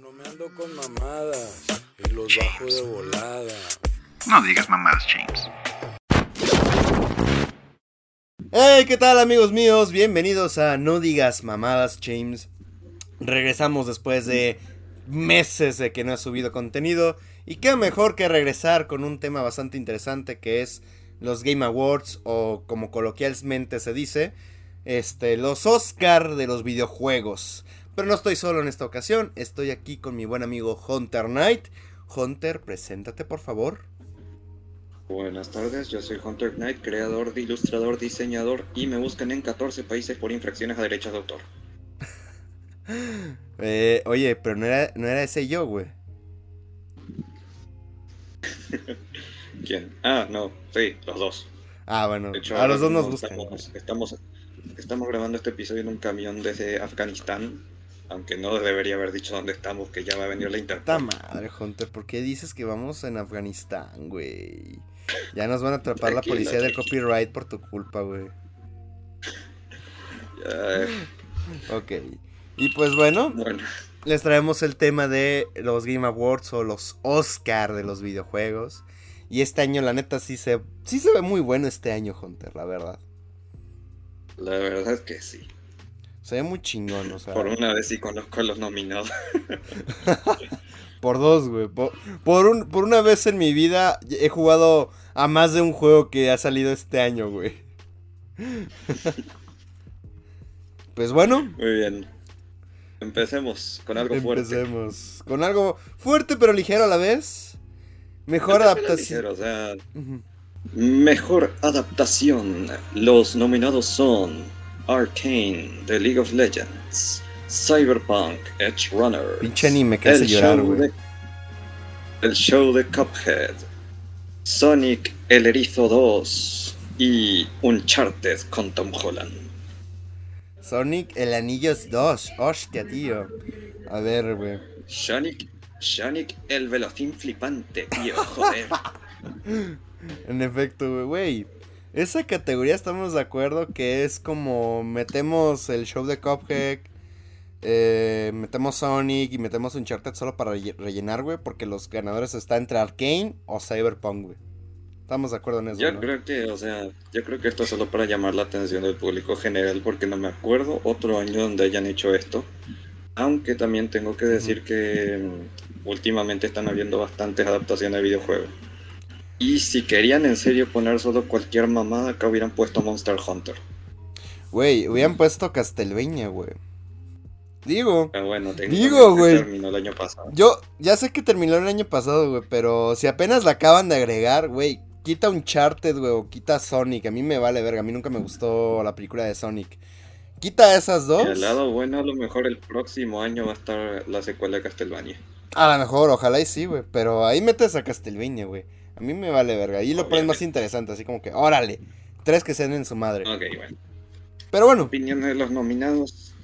no me ando con mamadas y los bajo de volada. No digas mamadas, James. Hey, ¿qué tal amigos míos? Bienvenidos a No digas mamadas, James. Regresamos después de meses de que no he subido contenido. Y qué mejor que regresar con un tema bastante interesante que es los Game Awards o como coloquialmente se dice, este, los Oscar de los videojuegos. Pero no estoy solo en esta ocasión, estoy aquí con mi buen amigo Hunter Knight. Hunter, preséntate por favor. Buenas tardes, yo soy Hunter Knight, creador, ilustrador, diseñador y me buscan en 14 países por infracciones a derechos de autor. Eh, oye, pero no era, no era ese yo, güey. ¿Quién? Ah, no, sí, los dos. Ah, bueno, hecho, a los dos nos buscan. Estamos, estamos, estamos grabando este episodio en un camión desde Afganistán, aunque no debería haber dicho dónde estamos, que ya va a venir la Puta Interpol. madre, Hunter, ¿por qué dices que vamos en Afganistán, güey? Ya nos van a atrapar la policía del copyright por tu culpa, güey. Ok. Y pues bueno, bueno, les traemos el tema de los Game Awards o los Oscar de los videojuegos. Y este año, la neta, sí se, sí se ve muy bueno este año, Hunter, la verdad. la verdad es que sí. Se ve muy chingón, o sea. Por una vez sí conozco a los nominados. Por dos, güey. Por, por, un, por una vez en mi vida he jugado a más de un juego que ha salido este año, güey. pues bueno, Muy bien. Empecemos con algo fuerte. empecemos. Con algo fuerte pero ligero a la vez. Mejor adaptación. Ligero, o sea, Ujú. Mejor adaptación. Los nominados son Arcane, The League of Legends, Cyberpunk, Edge Runner, Pinche anime que hace llorar, güey. de, el show de Cuphead, Sonic el Erizo 2 y Uncharted con Tom Holland. Sonic el Anillos 2. Hostia, tío. A ver, güey. Sonic, Sonic el velocín flipante, tío, joder. En efecto, güey. Esa categoría estamos de acuerdo que es como metemos el show de Cuphead, eh, metemos Sonic y metemos Uncharted solo para relle- rellenar, güey, porque los ganadores están entre Arkane o Cyberpunk, güey. Estamos de acuerdo en eso, Yo ¿no? creo que, o sea, yo creo que esto es solo para llamar la atención del público general, porque no me acuerdo otro año donde hayan hecho esto. Aunque también tengo que decir que mm, últimamente están habiendo bastantes adaptaciones de videojuegos. Y si querían en serio poner solo cualquier mamada, acá hubieran puesto Monster Hunter. Güey, hubieran puesto Castlevania, güey. Digo, Pero bueno, Digo, güey. terminó el año pasado. yo ya sé que terminó el año pasado, güey, pero si apenas la acaban de agregar, güey, quita Uncharted, güey, o quita Sonic. A mí me vale verga, a mí nunca me gustó la película de Sonic. Quita esas Y dos. al lado bueno, a lo mejor el próximo año va a estar la secuela de Castlevania. A lo mejor, ojalá y sí, güey. Pero ahí metes a Castlevania, güey. A mí me vale verga. Ahí lo pones más interesante, así como que, órale. Tres que sean en su madre. Ok, bueno. Pero bueno, Opiniones de los nominados.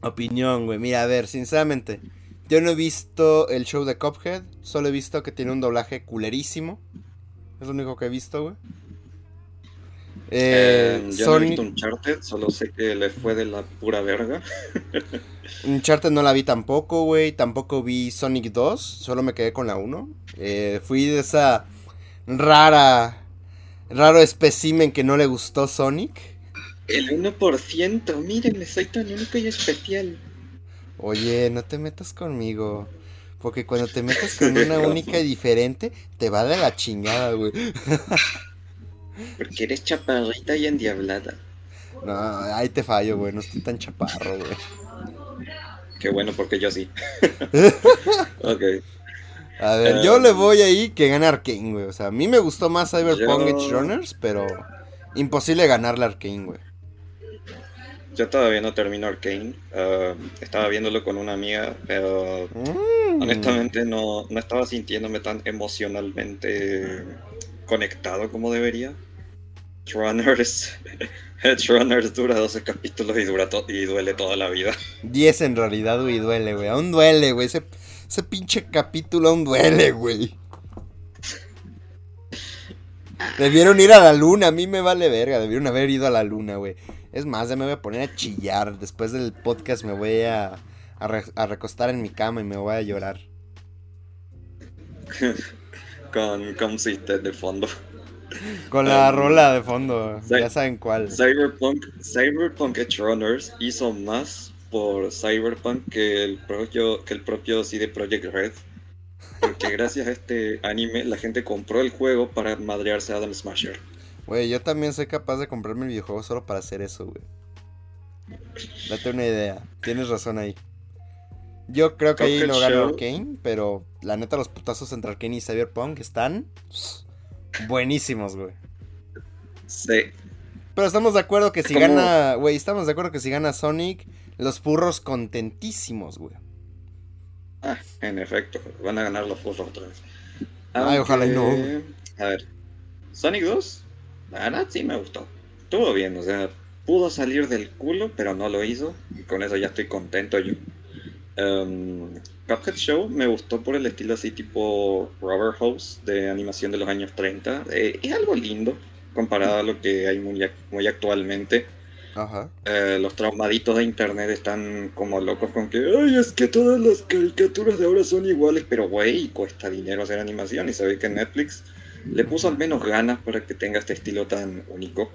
opinión, güey. Mira, a ver, sinceramente. Yo no he visto el show de Cuphead. Solo he visto que tiene un doblaje culerísimo. Es lo único que he visto, güey. Eh, Eh, yo no he Sonic, visto Uncharted, solo sé que le fue de la pura verga. Uncharted no la vi tampoco, güey. Tampoco vi Sonic 2. Solo me quedé con la 1. Eh, fui de esa rara. Raro espécimen que no le gustó Sonic. El 1%, mírenme, soy tan único y especial. Oye, no te metas conmigo. Porque cuando te metas con una única y diferente, te va de la chingada, güey. Porque eres chaparrita y endiablada. No, ahí te fallo, güey. No estoy tan chaparro, güey. Qué bueno, porque yo sí. ok. A ver, yo le voy ahí que gane Arkane, güey. O sea, a mí me gustó más Cyberpunk Yo- Edge Runners, pero imposible ganarle Arkane, güey. Yo todavía no termino Arcane. ah, estaba viéndolo con una amiga, pero Mm. honestamente no, no estaba sintiéndome tan emocionalmente conectado como debería. Runners. Runners dura 12 capítulos y, dura y duele toda la vida. 10 en realidad, güey, duele, güey. Aún duele, güey. Ese, ese pinche capítulo aún duele, güey. Debieron ir a la luna, a mí me vale verga. Debieron haber ido a la luna, güey. Es más, ya me voy a poner a chillar. Después del podcast me voy a, a, re- a recostar en mi cama y me voy a llorar. Con Consistent de fondo. Con la Um, rola de fondo, ya saben cuál. Cyberpunk, Cyberpunk Edge Runners hizo más por Cyberpunk que el propio, que el propio CD Projekt Red. Porque gracias a este anime la gente compró el juego para madrearse a Adam Smasher. Güey, yo también soy capaz de comprarme el videojuego solo para hacer eso, güey. Date una idea, tienes razón ahí. Yo creo que ahí gana Show. Arkane, pero la neta los putazos entre Arkane y Cyberpunk están buenísimos, güey. Sí, Pero estamos de acuerdo que si ¿Cómo? gana, güey, estamos de acuerdo que si gana Sonic, los purros contentísimos, güey. Ah, en efecto, van a ganar los furros otra vez. Ay, ojalá y no. A ver, Sonic 2, la verdad sí me gustó. Estuvo bien, o sea, pudo salir del culo, pero no lo hizo. Y con eso ya estoy contento yo. Um, Cuphead Show me gustó por el estilo así tipo Rubber Hose de animación de los años 30. Eh, es algo lindo comparado a lo que hay muy actualmente. Ajá. Eh, los traumaditos de internet están como locos con que, ay, es que todas las caricaturas de ahora son iguales, pero güey, cuesta dinero hacer animación y ve que Netflix le puso al menos ganas para que tenga este estilo tan único.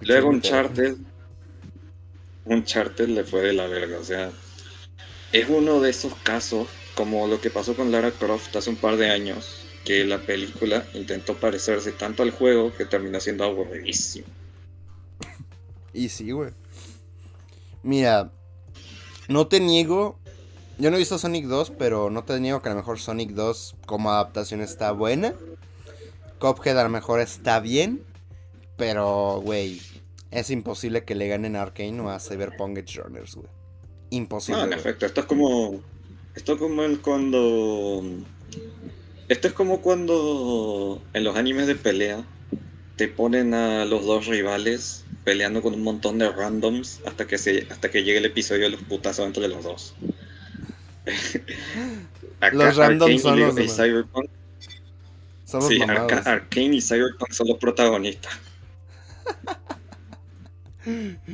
Luego muy Uncharted, Uncharted le fue de la verga, o sea, es uno de esos casos, como lo que pasó con Lara Croft hace un par de años, que la película intentó parecerse tanto al juego que terminó siendo aburridísimo. Y sí, güey. Mira, no te niego. Yo no he visto Sonic 2, pero no te niego que a lo mejor Sonic 2 como adaptación está buena. Cuphead a lo mejor está bien. Pero, güey, es imposible que le ganen a Arkane o a Cyberpunk Edge Runners, güey. Imposible. No, en efecto, esto es como. Esto es como el cuando. Esto es como cuando en los animes de pelea te ponen a los dos rivales peleando con un montón de randoms hasta que se hasta que llegue el episodio de los putazos entre los dos. Acá, Los randoms son los y. Cyberpunk. Sí. Arca- Arcane y Cyberpunk son los protagonistas.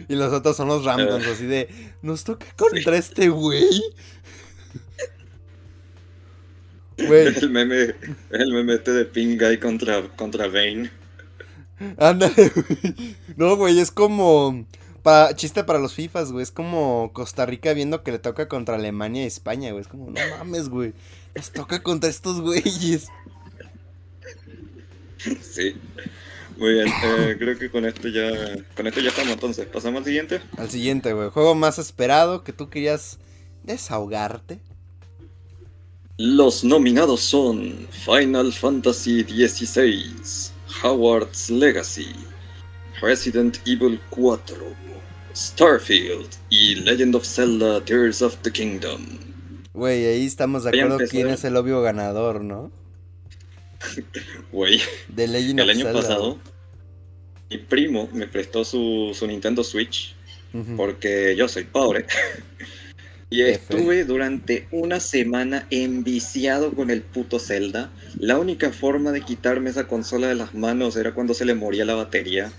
Y los otros son los randoms, Eh. así de. Nos toca contra este güey. Es el meme, el meme este de Pink Guy contra, contra Vayne. ándale, güey. No, güey, es como. pa- chiste para los FIFAs, güey. Es como Costa Rica viendo que le toca contra Alemania y España, güey. Es como, no mames, güey. Nos toca contra estos güeyes. Sí. Muy bien, eh, creo que con esto ya con esto ya estamos entonces. Pasamos al siguiente. Al siguiente, güey. Juego más esperado que tú querías desahogarte. Los nominados son Final Fantasy XVI, Howard's Legacy, Resident Evil 4, Starfield y Legend of Zelda Tears of the Kingdom. Güey, ahí estamos de acuerdo quién es el obvio ganador, ¿no? Güey, De Legend el of año Zelda, pasado mi primo me prestó su, su Nintendo Switch porque yo soy pobre. Y estuve durante una semana enviciado con el puto Zelda. La única forma de quitarme esa consola de las manos era cuando se le moría la batería.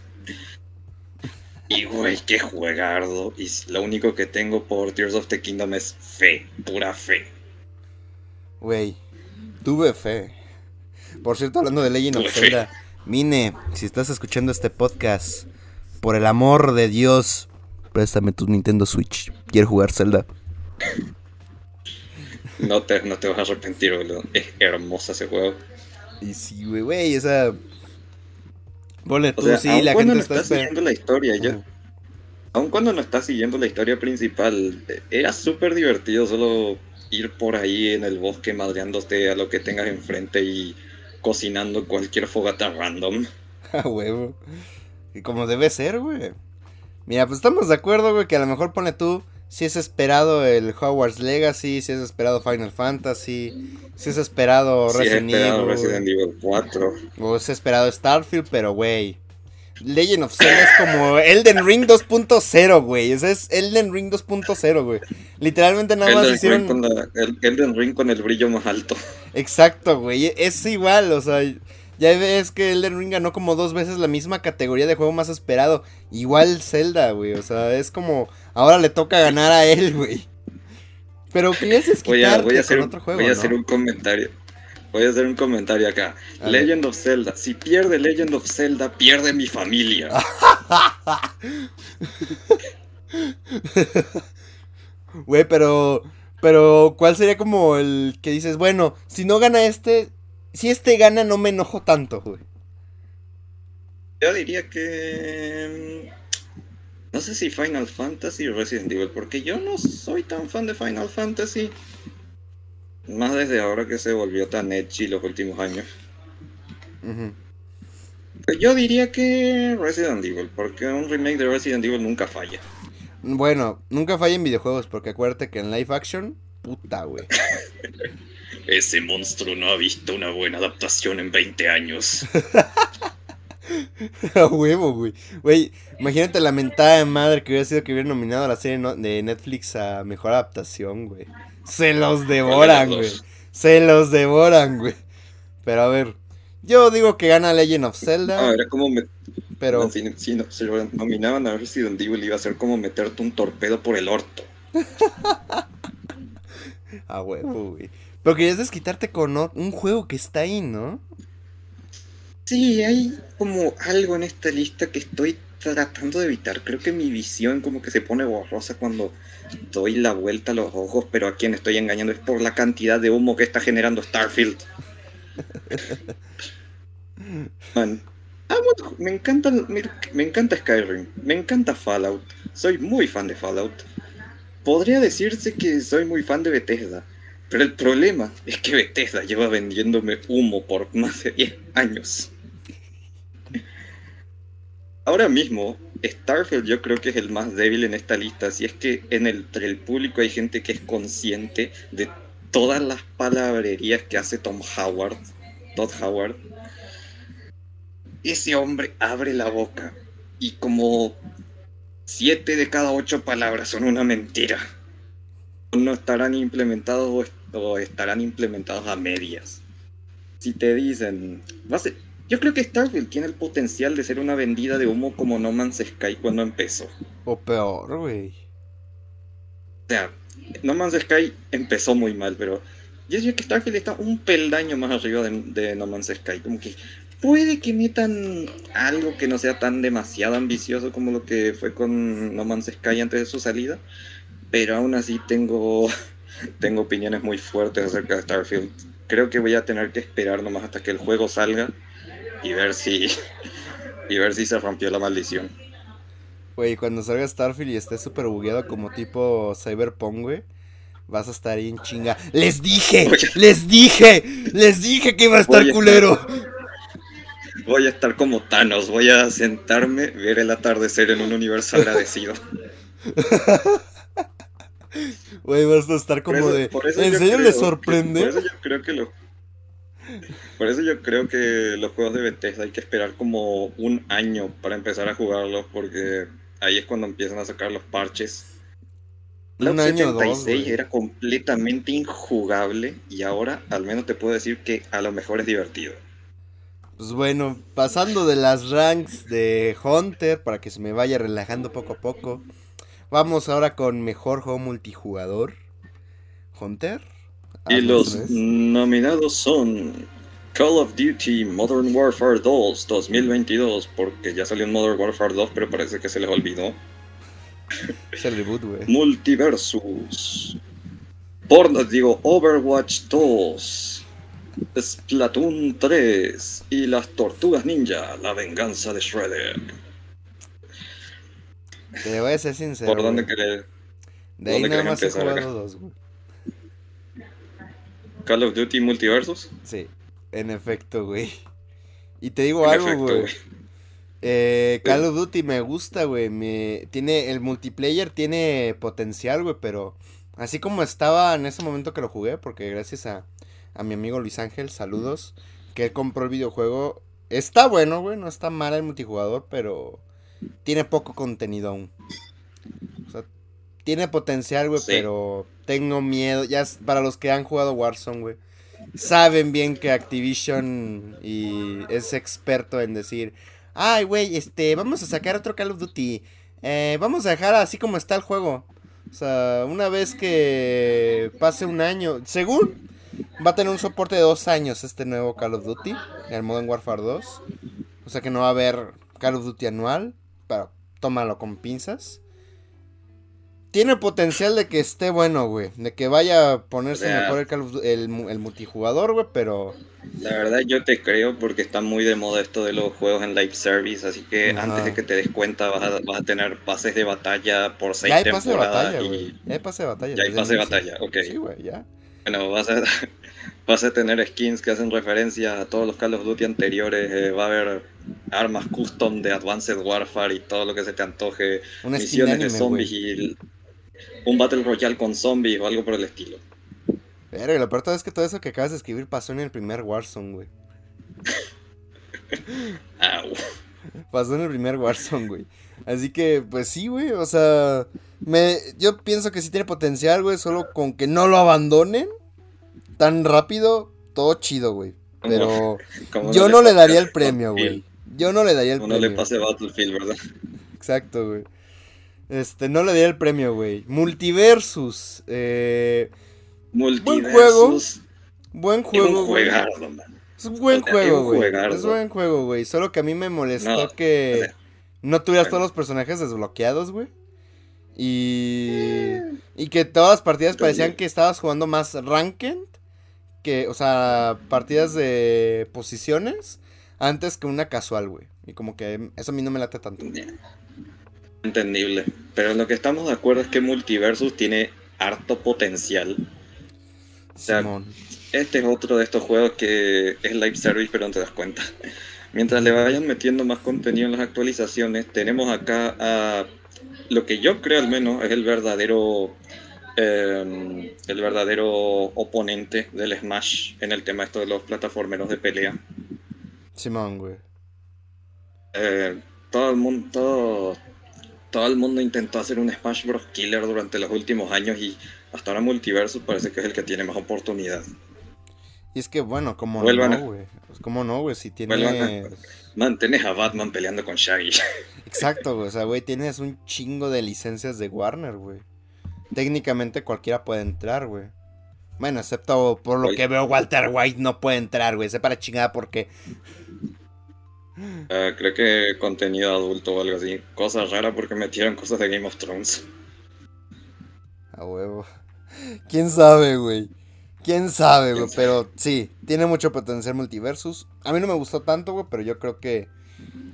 Y güey, qué juegardo. Y lo único que tengo por Tears of the Kingdom es fe, pura fe. Güey, tuve fe. Por cierto, hablando de Legend of fe. Zelda, Mine, si estás escuchando este podcast, por el amor de Dios, préstame tu Nintendo Switch. Quiero jugar Zelda. No te, no te vas a arrepentir, boludo. Es hermoso ese juego. Y sí, güey, güey, o sea. Ponle O tú, sea, sí, aun la cuando gente no está siguiendo la historia, ya, aun cuando no estás siguiendo la historia principal, era súper divertido solo ir por ahí en el bosque madreándote a lo que tengas enfrente y cocinando cualquier fogata random. A huevo. Y como debe ser, güey. Mira, pues estamos de acuerdo, güey, que a lo mejor pone tú. Si es esperado el Hogwarts Legacy, si es esperado Final Fantasy, si es esperado Si es Resident esperado Evil, Resident Evil 4. o es esperado Starfield, pero güey. Legend of Zelda es como Elden Ring 2.0, güey. O sea, es Elden Ring 2.0, güey. Literalmente nada más hicieron. Ring con la- el- Elden Ring con el brillo más alto. Exacto, güey. Es igual, o sea, ya ves que Elden Ring ganó como dos veces la misma categoría de juego más esperado. Igual Zelda, güey. O sea, es como Ahora le toca ganar a él, güey. Pero querías Voy a, voy a hacer, con otro juego, voy a ¿no? hacer un comentario. Voy a hacer un comentario acá. A ver. Legend of Zelda. Si pierde Legend of Zelda, pierde mi familia. Güey, pero. Pero, ¿cuál sería como el que dices, bueno, si no gana este. Si este gana, no me enojo tanto, güey. Yo diría que. mm, No sé si Final Fantasy o Resident Evil, porque yo no soy tan fan de Final Fantasy. Más desde ahora que se volvió tan edgy los últimos años. Pero yo diría que Resident Evil, porque un remake de Resident Evil nunca falla. Bueno, nunca falla en videojuegos, porque acuérdate que en live action, puta, güey. Ese monstruo no ha visto una buena adaptación en 20 años. A huevo, güey. Güey, imagínate la mentada de madre que hubiera sido que hubiera nominado a la serie de Netflix a mejor adaptación, güey. Se los devoran, ¿Cuál de güey. Se los devoran, güey. Pero a ver, yo digo que gana Legend of Zelda, Ah, era como me, pero si, si no- si lo nominaban a Resident Evil iba a ser como meterte un torpedo por el orto. a huevo, güey. Pero querías desquitarte con un juego que está ahí, ¿no? Sí, hay como algo en esta lista que estoy tratando de evitar. Creo que mi visión como que se pone borrosa cuando doy la vuelta a los ojos, pero a quien estoy engañando es por la cantidad de humo que está generando Starfield. Man. Ah, bueno, me encanta, me, me encanta Skyrim, me encanta Fallout, soy muy fan de Fallout. Podría decirse que soy muy fan de Bethesda, pero el problema es que Bethesda lleva vendiéndome humo por más de 10 años. Ahora mismo, Starfield yo creo que es el más débil en esta lista, si es que en el, entre el público hay gente que es consciente de todas las palabrerías que hace Tom Howard, Todd Howard. Ese hombre abre la boca y como siete de cada ocho palabras son una mentira. No estarán implementados o, est- o estarán implementados a medias. Si te dicen, va a ser- yo creo que Starfield tiene el potencial de ser una vendida de humo como No Man's Sky cuando empezó. O peor, güey. O sea, No Man's Sky empezó muy mal, pero yo diría que Starfield está un peldaño más arriba de, de No Man's Sky. Como que puede que metan algo que no sea tan demasiado ambicioso como lo que fue con No Man's Sky antes de su salida, pero aún así tengo, tengo opiniones muy fuertes acerca de Starfield. Creo que voy a tener que esperar nomás hasta que el juego salga y ver si, y ver si se rompió la maldición. Güey, cuando salga Starfield y esté súper bugueado como tipo Cyberpunk, güey. Vas a estar ahí en chinga. ¡Les dije! Oye. ¡Les dije! ¡Les dije que iba a estar Voy a culero! Voy a estar como Thanos, voy a sentarme, ver el atardecer en un universo agradecido. Güey, vas a estar como eso- de. por eso ¿En serio que- sorprende? Por eso yo creo que lo- Por eso yo creo que los juegos de Bethesda hay que esperar como un año para empezar a jugarlos, porque ahí es cuando empiezan a sacar los parches. Un año o dos, 76 güey. era completamente injugable y ahora al menos te puedo decir que a lo mejor es divertido. Pues bueno, pasando de las ranks de Hunter para que se me vaya relajando poco a poco. Vamos ahora con mejor juego multijugador. ¿Hunter? Y los nominados son Call of Duty Modern Warfare 2 2022, porque ya salió en Modern Warfare 2, pero parece que se les olvidó. Es el reboot, güey. Multiversus. Por, digo, Overwatch 2. Splatoon 3 y las Tortugas Ninja, la venganza de Shredder. Te voy a ser sincero. ¿Por dónde querés? De ahí nada más he jugado dos, güey. Call of Duty Multiversus. Sí, en efecto, güey. Y te digo En algo, efecto, güey. Eh, Call of Duty me gusta, güey. Me... Tiene... El multiplayer tiene potencial, güey, pero... Así como estaba en ese momento que lo jugué, porque gracias a, a mi amigo Luis Ángel, saludos, que él compró el videojuego. Está bueno, güey, no está mal el multijugador, pero tiene poco contenido aún. O sea, tiene potencial, güey, Sí. pero tengo miedo. Ya para los que han jugado Warzone, güey, saben bien que Activision y es experto en decir, ay, güey, este, vamos a sacar otro Call of Duty. eh, vamos a dejar así como está el juego. O sea, una vez que pase un año, según va a tener un soporte de dos años este nuevo Call of Duty, el Modern Warfare 2. O sea que no va a haber Call of Duty anual, pero tómalo con pinzas. Tiene potencial de que esté bueno, güey. De que vaya a ponerse O sea- mejor el, multijugador, güey, pero... La verdad yo te creo porque está muy de moda esto de los juegos en live service, así que Ajá. antes de que te des cuenta vas a, vas a tener pases de batalla por seis Ya hay pase de temporadas batalla, y güey. Ya hay pase de batalla. ya hay pase de batalla, ok. Sí, güey, ya. Bueno, vas a, vas a tener skins que hacen referencia a todos los Call of Duty anteriores, eh, va a haber armas custom de Advanced Warfare y todo lo que se te antoje, Una misiones de zombies y un Battle Royale con zombies o algo por el estilo. Pero lo peor es que todo eso que acabas de escribir pasó en el primer Warzone, güey. Pasó en el primer Warzone, güey. Así que, pues sí, güey. O sea, me, yo pienso que sí tiene potencial, güey. Solo con que no lo abandonen tan rápido, todo chido, güey. Pero yo no le daría el premio, güey. Yo no le daría el como No le premio. pase Battlefield, ¿verdad? Exacto, güey. Este, no le daría el premio, güey. Multiversus. Eh, Multiversus. buen juego, un güey. juegardo, man. Es un buen juego, es un güey. Es buen juego, güey. Solo que a mí me molestó No, que no tuvieras todos los personajes desbloqueados, güey. Y. Y que todas las partidas parecían que estabas jugando más ranked. Que, o sea, partidas de posiciones. Antes que una casual, güey. Y como que eso a mí no me late tanto. Entendible. Pero en lo que estamos de acuerdo es que Multiversus tiene harto potencial. sea, Simón. Este es otro de estos juegos que es live service, pero no te das cuenta. Mientras le vayan metiendo más contenido en las actualizaciones, tenemos acá a lo que yo creo al menos es el verdadero eh, el verdadero oponente del Smash en el tema esto de los plataformeros de pelea. Simón, güey. Eh, todo el mundo todo, todo el mundo intentó hacer un Smash Bros Killer durante los últimos años y hasta ahora Multiversus parece que es el que tiene más oportunidad. Y es que, bueno, como a- no, güey. Pues, como no, güey. Si a- tienes. Man, tenés a Batman peleando con Shaggy. Exacto, güey. O sea, güey, tienes un chingo de licencias de Warner, güey. Técnicamente cualquiera puede entrar, güey. Bueno, excepto por lo Oye. que veo, Walter White no puede entrar, güey. Sepa la chingada porque. Ah, creo que contenido adulto o algo así. Cosa rara porque metieron cosas de Game of Thrones. A huevo. ¿Quién sabe, güey? ¿Quién sabe, güey? Pero sí, tiene mucho potencial multiversus. A mí no me gustó tanto, güey, pero yo creo que.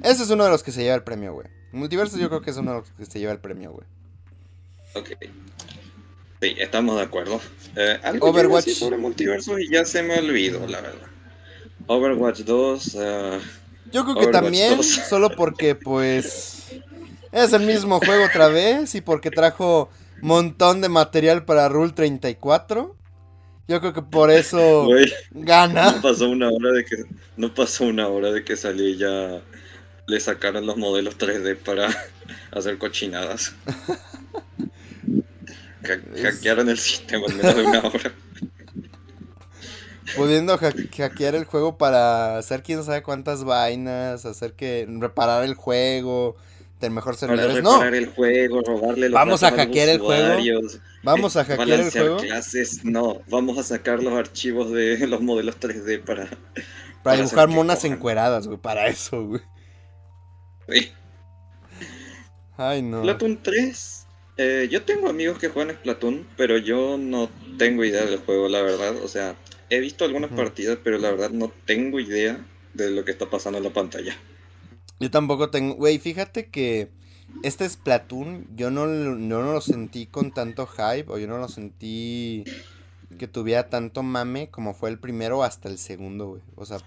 Ese es uno de los que se lleva el premio, güey. Multiversus yo creo que es uno de los que se lleva el premio, güey. Ok. Sí, estamos de acuerdo. Eh, algo Overwatch. Sobre multiversos y ya se me olvidó, la verdad. Overwatch 2. ah, Yo creo que también, 2. solo porque, pues. Es el mismo juego otra vez y porque trajo montón de material para Rule 34. Yo creo que por eso gana. no pasó una hora de que no pasó una hora de que salió y ya le sacaron los modelos 3D para hacer cochinadas. Hackearon el sistema en menos de una hora. Pudiendo ha- hackear el juego para hacer quién sabe cuántas vainas, hacer que. reparar el juego, tener mejor servidores. No, reparar el juego, robarle los Vamos a hackear el juego. vamos a eh, hackear el juego clases, no, vamos a sacar los archivos de los modelos 3D para... para para dibujar monas cojan. encueradas, güey. Para eso, güey. Sí. Ay, no. Splatoon 3, eh, yo tengo amigos que juegan Splatoon, pero yo no tengo idea del juego, la verdad. O sea, he visto algunas partidas, pero la verdad no tengo idea de lo que está pasando en la pantalla. Yo tampoco tengo. Güey, fíjate que este Splatoon yo no, no lo sentí con tanto hype o yo no lo sentí que tuviera tanto mame como fue el primero hasta el segundo, güey. O sea,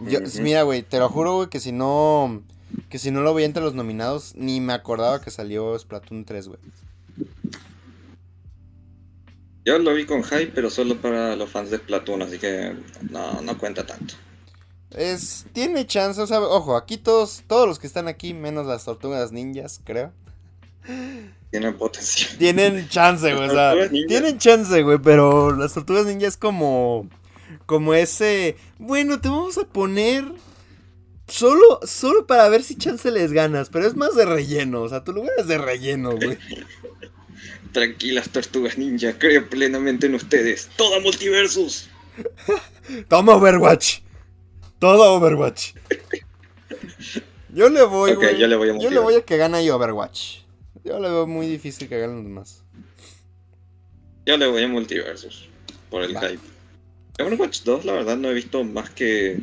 yo, mira, güey, te lo juro, güey, que si no. Que si no lo veía entre los nominados, ni me acordaba que salió Splatoon 3, güey. Yo lo vi con hype, pero solo para los fans de Splatoon, así que no, no cuenta tanto. Es, tiene chance, o sea, ojo, aquí todos, todos los que están aquí, menos las tortugas ninjas, creo. Tiene potencial. Tienen chance, güey. O sea, tienen chance, güey. Pero las tortugas ninja es como. Como ese. Bueno, te vamos a poner. Solo, solo para ver si chance les ganas, pero es más de relleno. O sea, tu lugar es de relleno, güey. Tranquilas, tortugas ninja, creo plenamente en ustedes. ¡Toda multiversus! Toma Overwatch. Todo Overwatch. Yo le voy, Ok, güey. yo le voy a Yo le voy a que gane ahí Overwatch. Yo le veo muy difícil que ganen los demás. Yo le voy a multiversus. Por el Va. hype. Overwatch 2, la verdad, no he visto más que.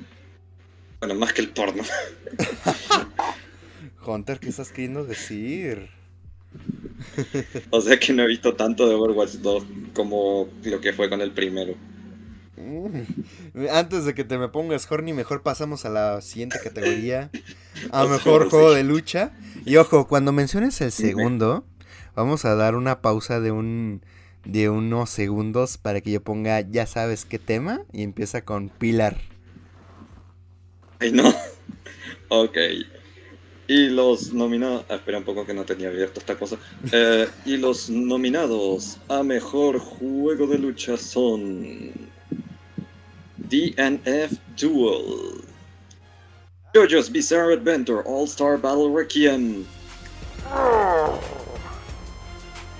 Bueno, más que el porno. Hunter, ¿qué estás queriendo decir? o sea que no he visto tanto de Overwatch 2 como lo que fue con el primero. Antes de que te me pongas horny, mejor pasamos a la siguiente categoría. A mejor juego de lucha. Y ojo, cuando menciones el segundo, vamos a dar una pausa de un de unos segundos para que yo ponga ya sabes qué tema y empieza con Pilar. Ay, no. ok. Y los nominados. ah, espera un poco que no tenía abierto esta cosa. Eh, y los nominados a mejor juego de lucha son. DNF Duel. JoJo's Bizarre Adventure All Star Battle Requiem.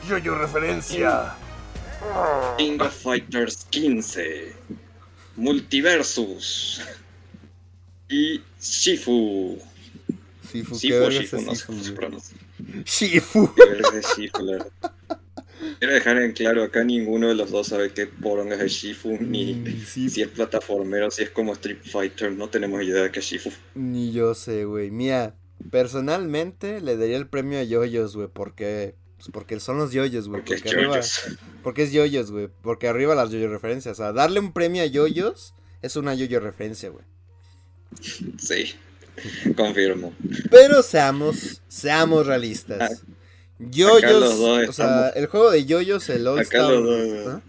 Yo referencia. King of Fighters 15. Multiversus. Y Shifu. Shifu, ¿qué Shifu Shifu, no Shifu. Shifu. Shifu, la verdad. Quiero dejar en claro, acá ninguno de los dos sabe qué poronga es Shifu, ni Mm, sí, si es plataformero, si es como Street Fighter, no tenemos idea de qué es Shifu. Ni yo sé, güey. Mira, personalmente le daría el premio a Yoyos, güey, porque pues porque son los Yoyos, güey, Porque porque arriba porque es Yoyos, güey, porque arriba las Yoyo referencias, o sea, darle un premio a Yoyos es una Yoyo referencia, güey. Sí, confirmo. Pero seamos seamos realistas. Ah, Yoyos, o sea, el juego de Yoyos, el All Acá Star, ¿ah?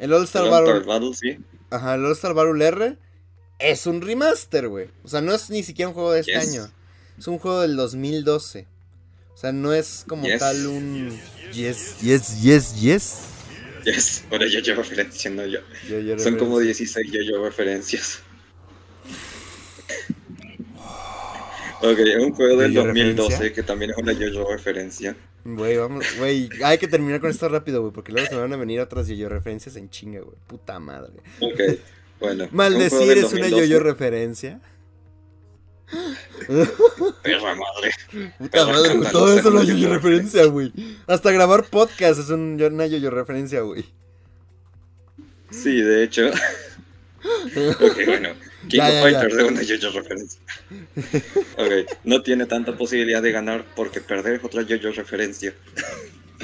El All Star El Battle, All-Star Battle, sí. ajá, el All Star Battle R es un remaster, güey. O sea, no es ni siquiera un juego de este Yes. año. Es un juego del 2012. O sea, no es como Yes. tal un yes, yes, yes, yes. Yes, ahora yo llevo referencia, no yo. Yo- yo Son como referencia. 16 yo llevo referencias. Ok, un juego del ¿Yo-yo 2012 referencia? que también es una yo-yo referencia. Güey, vamos, güey, hay que terminar con esto rápido, güey, porque luego se van a venir otras yo-yo referencias en chinga, güey. Puta madre. Ok, bueno. Maldecir es una 2012. yo-yo referencia. Perra madre. Puta madre, güey, todo eso es una yo-yo referencia, güey. Hasta grabar podcast es un- una yo-yo referencia, güey. Sí, de hecho. ok, bueno. King Ya, of ya, Fighters es una yo-yo referencia. Ok, no tiene tanta posibilidad de ganar porque perder es otra yo-yo referencia.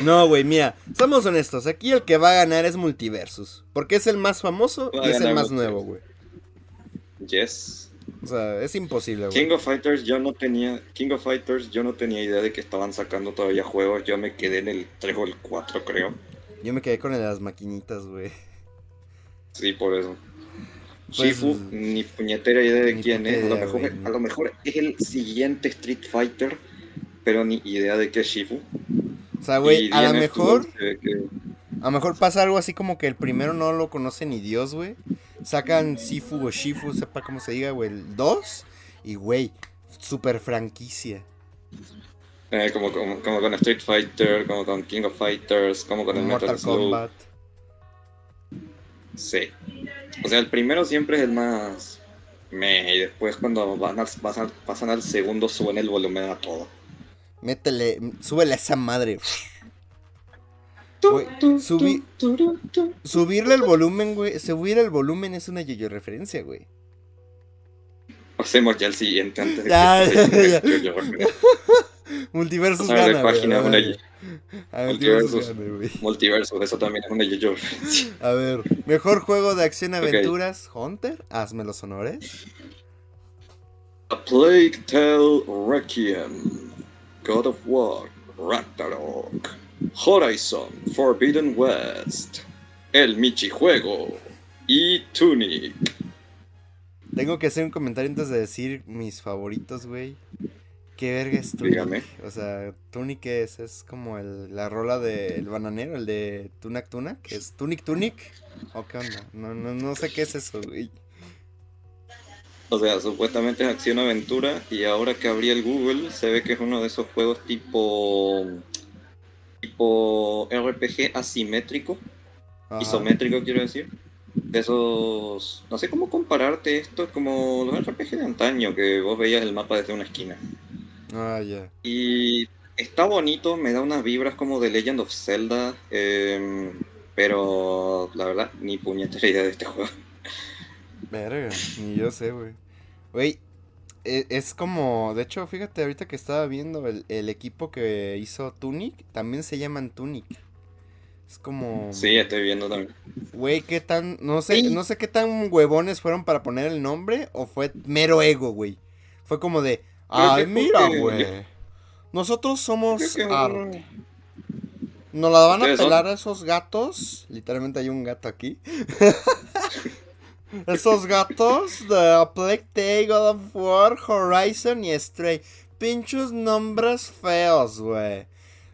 No, güey, mira, somos honestos. Aquí el que va a ganar es Multiversus. Porque es el más famoso Va y es el más nuevo, güey. Yes. O sea, es imposible, güey. King of Fighters yo no tenía. King of Fighters yo no tenía idea de que estaban sacando todavía juegos. Yo me quedé en el 3 o el 4, creo. Yo me quedé con el de las maquinitas, güey. Sí, por eso. Pues, Shifu, ni puñetera idea de quién es. A lo, mejor, güey. a lo mejor es el siguiente Street Fighter, pero ni idea de qué es Shifu. O sea, güey, a lo mejor, que- a lo mejor pasa algo así como que el primero no lo conoce ni Dios, güey. Sacan Sifu o Shifu, sepa cómo se diga, güey, el 2. Y, güey, super franquicia. eh, como, como, como con Street Fighter, como con King of Fighters, como con el Mortal Metal. Kombat. Sí. O sea, el primero siempre es el más. Meh, y después cuando van al- pasan, pasan al segundo suben el volumen a todo. Métele, súbele a esa madre. Subirle el volumen, güey. Subir el volumen es una yo referencia, güey. Hacemos ya el siguiente antes de Ya, que ya, ya. se- yo- yo- Multiversus Pasar de gana, página, a una. A. Multiverso, eso también es una yo A ver, mejor juego de acción aventuras, Hunter, hazme los honores. A Plague Tale Requiem, God of War, Ragnarok, Horizon, Forbidden West, El Michi Juego y Tunic. Tengo que hacer un comentario antes de decir mis favoritos, güey. ¿Qué verga es Tunic? Dígame. O sea, Tunic es, es como el, la rola del bananero, el de Tunac Tunac, que es Tunic Tunic. ¿O qué onda? No, no, no sé qué es eso, güey. O sea, supuestamente es acción aventura y ahora que abrí el Google se ve que es uno de esos juegos tipo tipo RPG asimétrico, Ajá. isométrico quiero decir. De esos, no sé cómo compararte esto como los RPG de antaño que vos veías el mapa desde una esquina. Ah, ya. Y está bonito, me da unas vibras como de Legend of Zelda, em, pero la verdad ni puñetera idea de este juego. Verga, ni yo sé, güey. Güey, e- es como, de hecho, fíjate, ahorita que estaba viendo el, el equipo que hizo Tunic, también se llaman Tunic. Es como, Sí, estoy viendo también. güey, qué tan, no sé, Sí. no sé qué tan huevones fueron para poner el nombre o fue mero ego, güey. Fue como de, ay, mira, güey. Nosotros somos que Nos la van a son- pelar a esos gatos. Literalmente hay un gato aquí. esos gatos de A Plague Tale, God of War, Horizon y Stray. Pinchos nombres feos, güey.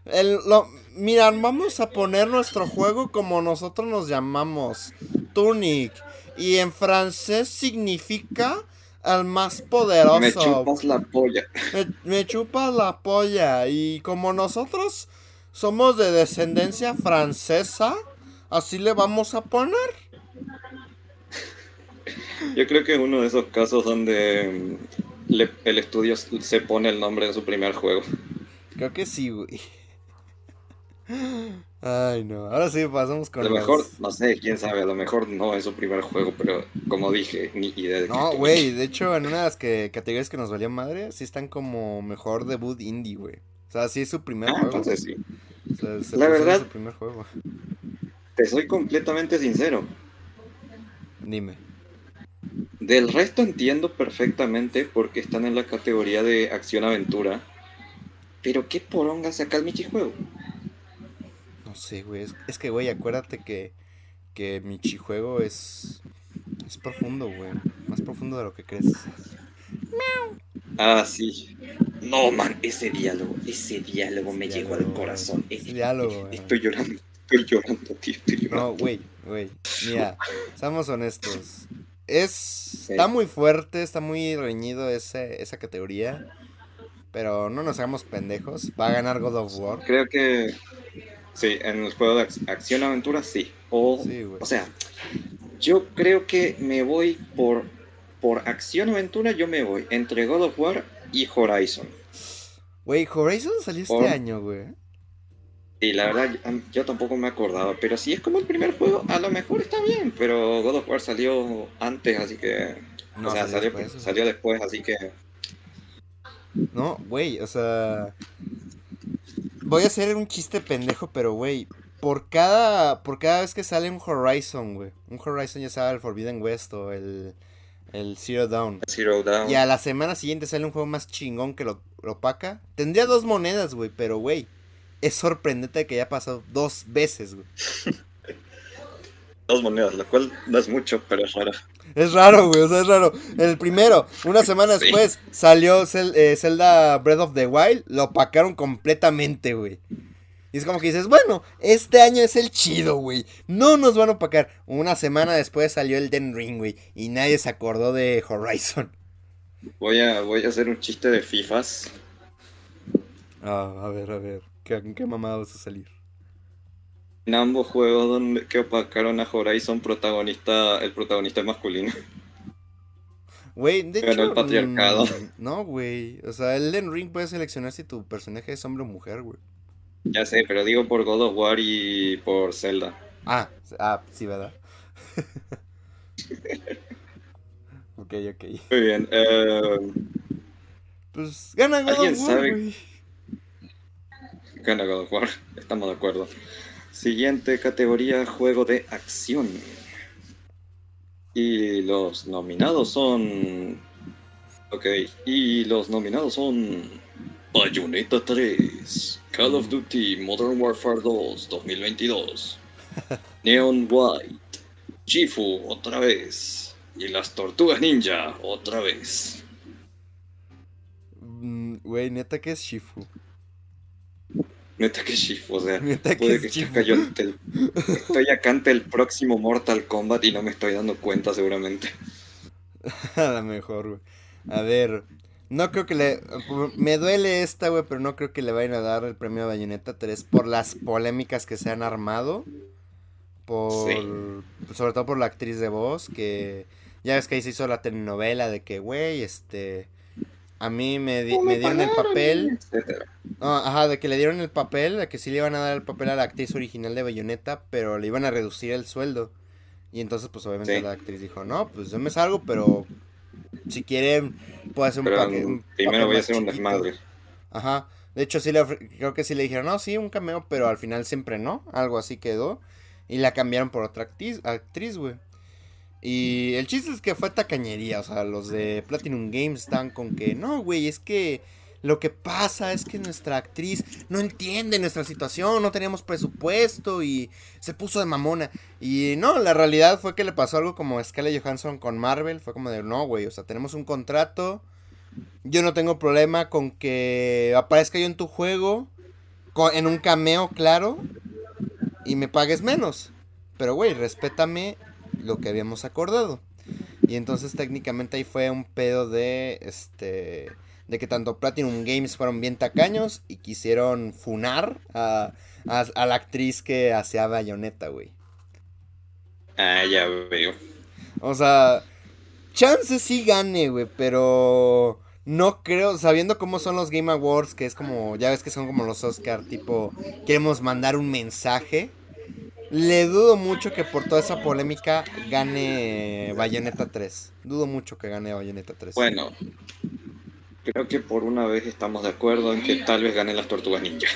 El, lo, miran, vamos a poner nuestro juego como nosotros nos llamamos. Tunic. Y en francés significa el más poderoso. me chupas la polla. Me, me chupas la polla. Y como nosotros somos de descendencia francesa, así le vamos a poner. Yo creo que es uno de esos casos donde mm, le- el estudio se pone el nombre de su primer juego. Creo que sí, güey. Ay, no. Ahora sí, pasamos A con lo los- mejor, no sé, quién sabe, a lo mejor no es su primer juego, pero como dije, ni idea de No, güey, de hecho, en una de las que, categorías que nos valió madre, sí están como mejor debut indie, güey. O sea, sí es su primer Ah, juego. entonces sí. O sea, se La verdad- su primer juego. Te soy completamente sincero. Dime. Del resto entiendo perfectamente porque están en la categoría de acción-aventura. Pero qué poronga saca el Michijuego. Sé, güey. Es, es que, güey, acuérdate que, que mi chijuego es. Es profundo, güey. Más profundo de lo que crees. Ah, sí. No, man, ese diálogo, ese diálogo me llegó al corazón. Ese Es- diálogo, güey. Estoy llorando, estoy llorando, tío, estoy llorando. No, güey, güey. Mira, seamos honestos. Es. Está muy fuerte, está muy reñido ese, esa categoría. Pero no nos hagamos pendejos. Va a ganar God of War. Creo que sí, en el juego de ac- acción-aventura sí. O, Sí, o sea, yo creo que me voy por, por acción-aventura, yo me voy entre God of War y Horizon. Güey, Horizon salió este año, güey. Y la verdad, yo, yo tampoco me acordaba, pero si es como el primer juego, a lo mejor está bien, pero God of War salió antes, así que... No, o sea, salió salió, después, salió después, así que... No, güey, o sea. Voy a hacer un chiste pendejo, pero güey. Por cada, por cada vez que sale un Horizon, güey. Un Horizon ya sea el Forbidden West o el, el Zero Dawn. Zero Down. Y a la semana siguiente sale un juego más chingón que lo, lo opaca. Tendría dos monedas, güey, pero güey. Es sorprendente que haya pasado dos veces, güey. Dos monedas, lo cual no es mucho, pero es raro. Es raro, güey, o sea, es raro. El primero, una semana Sí. después, salió eh, Zelda Breath of the Wild, lo opacaron completamente, güey. Y es como que dices, bueno, este año es el chido, güey. No nos van a opacar. Una semana después salió el Den Ring, güey. Y nadie se acordó de Horizon. Voy a, voy a hacer un chiste de FIFAs. Ah, a ver, a ver. ¿Qué, ¿En qué mamada vas a salir? En ambos juegos donde que opacaron a Horizon, protagonista, el protagonista es masculino. Güey, de hecho. el patriarcado. mm, no, güey. O sea, el Den Ring puedes seleccionar si tu personaje es hombre o mujer, güey. Ya sé, pero digo por God of War y por Zelda. Ah, ah, sí, ¿verdad? ok, ok. Muy bien. eh, Pues gana God ¿Alguien of War, sabe? gana God of War, estamos de acuerdo. Siguiente categoría, juego de acción. Y los nominados son... Ok, y los nominados son... Bayonetta 3, Call of Duty Modern Warfare 2 2022, Neon White, Chifu otra vez, y las Tortugas Ninja otra vez. Mm, Güey, neta que es Shifu. Neta que Chifu, o sea, puede que esté yo el- estoy acá ante el próximo Mortal Kombat y no me estoy dando cuenta seguramente. A lo mejor, güey. A ver, no creo que le... Me duele esta, güey, pero no creo que le vayan a dar el premio a Bayonetta 3 por las polémicas que se han armado. Por... Sobre todo por la actriz de voz, que... Ya ves que ahí se hizo la telenovela de que, güey, este... A mí me, me dieron el papel. ajá, de que le dieron el papel, de que sí le iban a dar el papel a la actriz original de Bayonetta, pero le iban a reducir el sueldo. Y entonces, pues obviamente la actriz dijo, no, pues yo me salgo, pero si quieren, puedo hacer un, paquete. Primero voy a hacer un desmadre. Ajá. De hecho, sí le creo que sí le dijeron, no, sí, un cameo, pero al final siempre no. Algo así quedó. Y la cambiaron por otra actriz, güey. Y el chiste es que fue tacañería. O sea, los de Platinum Games están con que, no, güey, es que lo que pasa es que nuestra actriz no entiende nuestra situación, no teníamos presupuesto y se puso de mamona. Y no, la realidad fue que le pasó algo como Scarlett Johansson con Marvel. Fue como de, no, güey, o sea, tenemos un contrato. Yo no tengo problema con que aparezca yo en tu juego, en un cameo, claro, y me pagues menos. Pero, güey, respétame lo que habíamos acordado. Y entonces técnicamente ahí fue un pedo de, este de que tanto Platinum Games fueron bien tacaños y quisieron funar a, la actriz que hacía Bayonetta, güey. Ah, ya veo. O sea, chance sí gane, güey, pero no creo, sabiendo cómo son los Game Awards, que es como, ya ves que son como los Oscar, tipo, queremos mandar un mensaje. Le dudo mucho que por toda esa polémica gane Bayonetta 3. Dudo mucho que gane Bayonetta 3. Bueno, creo que por una vez estamos de acuerdo en que tal vez gane las tortugas ninja.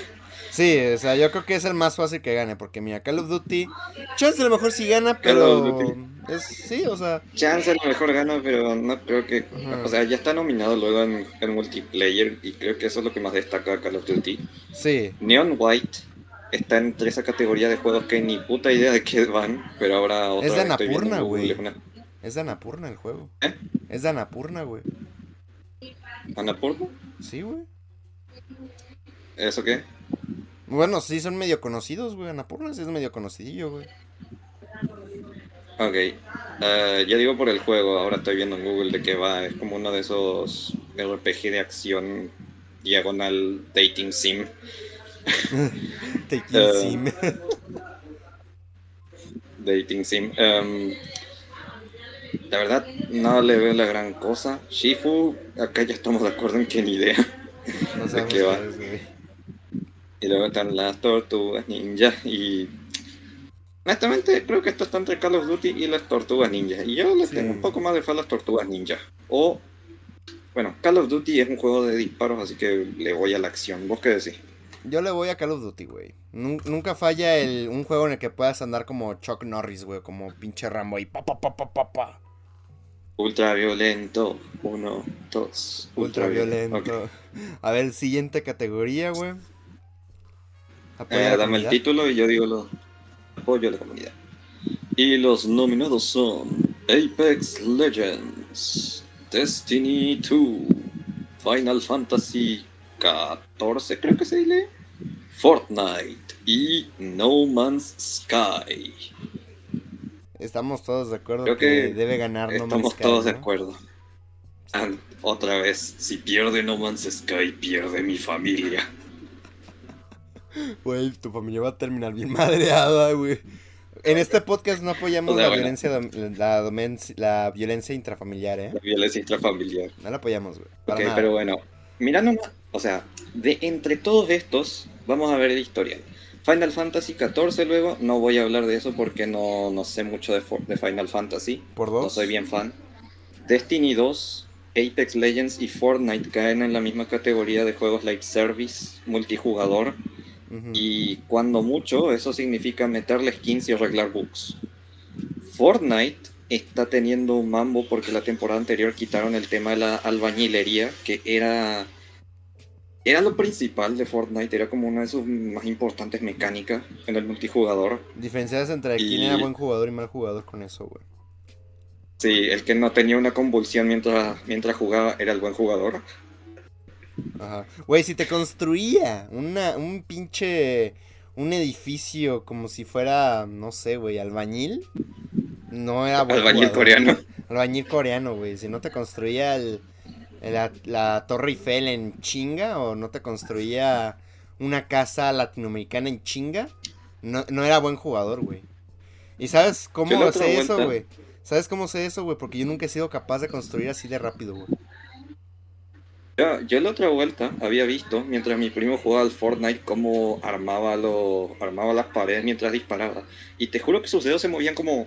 Sí, o sea, yo creo que es el más fácil que gane, porque mira, Call of Duty, Chance a lo mejor sí gana, pero es, sí, o sea. Chance a lo mejor gana, pero no creo que, o sea, ya está nominado luego en, en, multiplayer y creo que eso es lo que más destaca Call of Duty. Sí. Neon White está entre esa categoría de juegos que ni puta idea de qué van, pero ahora otra Es de Anapurna, güey. Es de Anapurna el juego. ¿Eh? Es de Anapurna, güey. ¿Anapurna? Sí, güey. ¿Eso qué? Bueno, sí, son medio conocidos, güey. Anapurna sí es medio conocidillo, güey. Ok. Uh, ya digo por el juego, ahora estoy viendo en Google de qué va. Es como uno de esos RPG de acción diagonal dating sim. Dating uh, sim. dating sim. Um, la verdad, no le veo la gran cosa. Shifu, acá ya estamos de acuerdo en que ni idea no de qué va. y luego están las tortugas ninja y... Honestamente, creo que esto está entre Call of Duty y las tortugas ninja. Y yo le tengo un poco más de fe a las tortugas ninja. O... Bueno, Call of Duty es un juego de disparos, así que le voy a la acción. ¿Vos qué decís? Yo le voy a Call of Duty, güey. Nunca falla el, un juego en el que puedas andar como Chuck Norris, güey, como pinche Rambo y pa pa pa pa pa pa. Ultra violento. Uno, dos. Ultra, violento. A ver, siguiente categoría, güey. Eh, dame el título y yo digo lo apoyo a la comunidad. Y los nominados son Apex Legends, Destiny 2, Final Fantasy 14, creo que se lee, Fortnite y No Man's Sky. Estamos todos de acuerdo Creo que, debe ganar No Man's Sky. Estamos todos de acuerdo. Otra vez, si pierde No Man's Sky, pierde mi familia. Güey, tu familia va a terminar bien madreada, güey. En este podcast no apoyamos la, violencia, la, la, violencia intrafamiliar, ¿eh? La violencia intrafamiliar. No la apoyamos, güey. Ok, pero bueno, mira nomás, o sea, de entre todos estos, vamos a ver el historial. Final Fantasy XIV luego, no voy a hablar de eso porque no, no sé mucho de, de, Final Fantasy. ¿Por dos? No soy bien fan. Destiny 2, Apex Legends y Fortnite caen en la misma categoría de juegos like service, multijugador. Y cuando mucho, eso significa meterle skins y arreglar bugs. Fortnite está teniendo un mambo porque la temporada anterior quitaron el tema de la albañilería, que era era lo principal de Fortnite, era como una de sus más importantes mecánicas en el multijugador. Diferencias entre quién era buen jugador y mal jugador con eso, güey. Sí, el que no tenía una convulsión mientras, mientras jugaba era el buen jugador. Ajá. Güey, si te construía una, un pinche. un edificio como si fuera, no sé, güey, albañil. no era buen Albañil jugador. coreano. Albañil coreano, güey. Si no te construía el- la, la Torre Eiffel en chinga o no te construía una casa latinoamericana en chinga, no, no era buen jugador, güey. ¿Y sabes cómo sé eso, güey? ¿Sabes cómo sé eso, güey? Porque yo nunca he sido capaz de construir así de rápido, güey. Yo, yo la otra vuelta había visto, mientras mi primo jugaba al Fortnite, cómo armaba, lo, armaba las paredes mientras disparaba. Y te juro que sus dedos se movían como...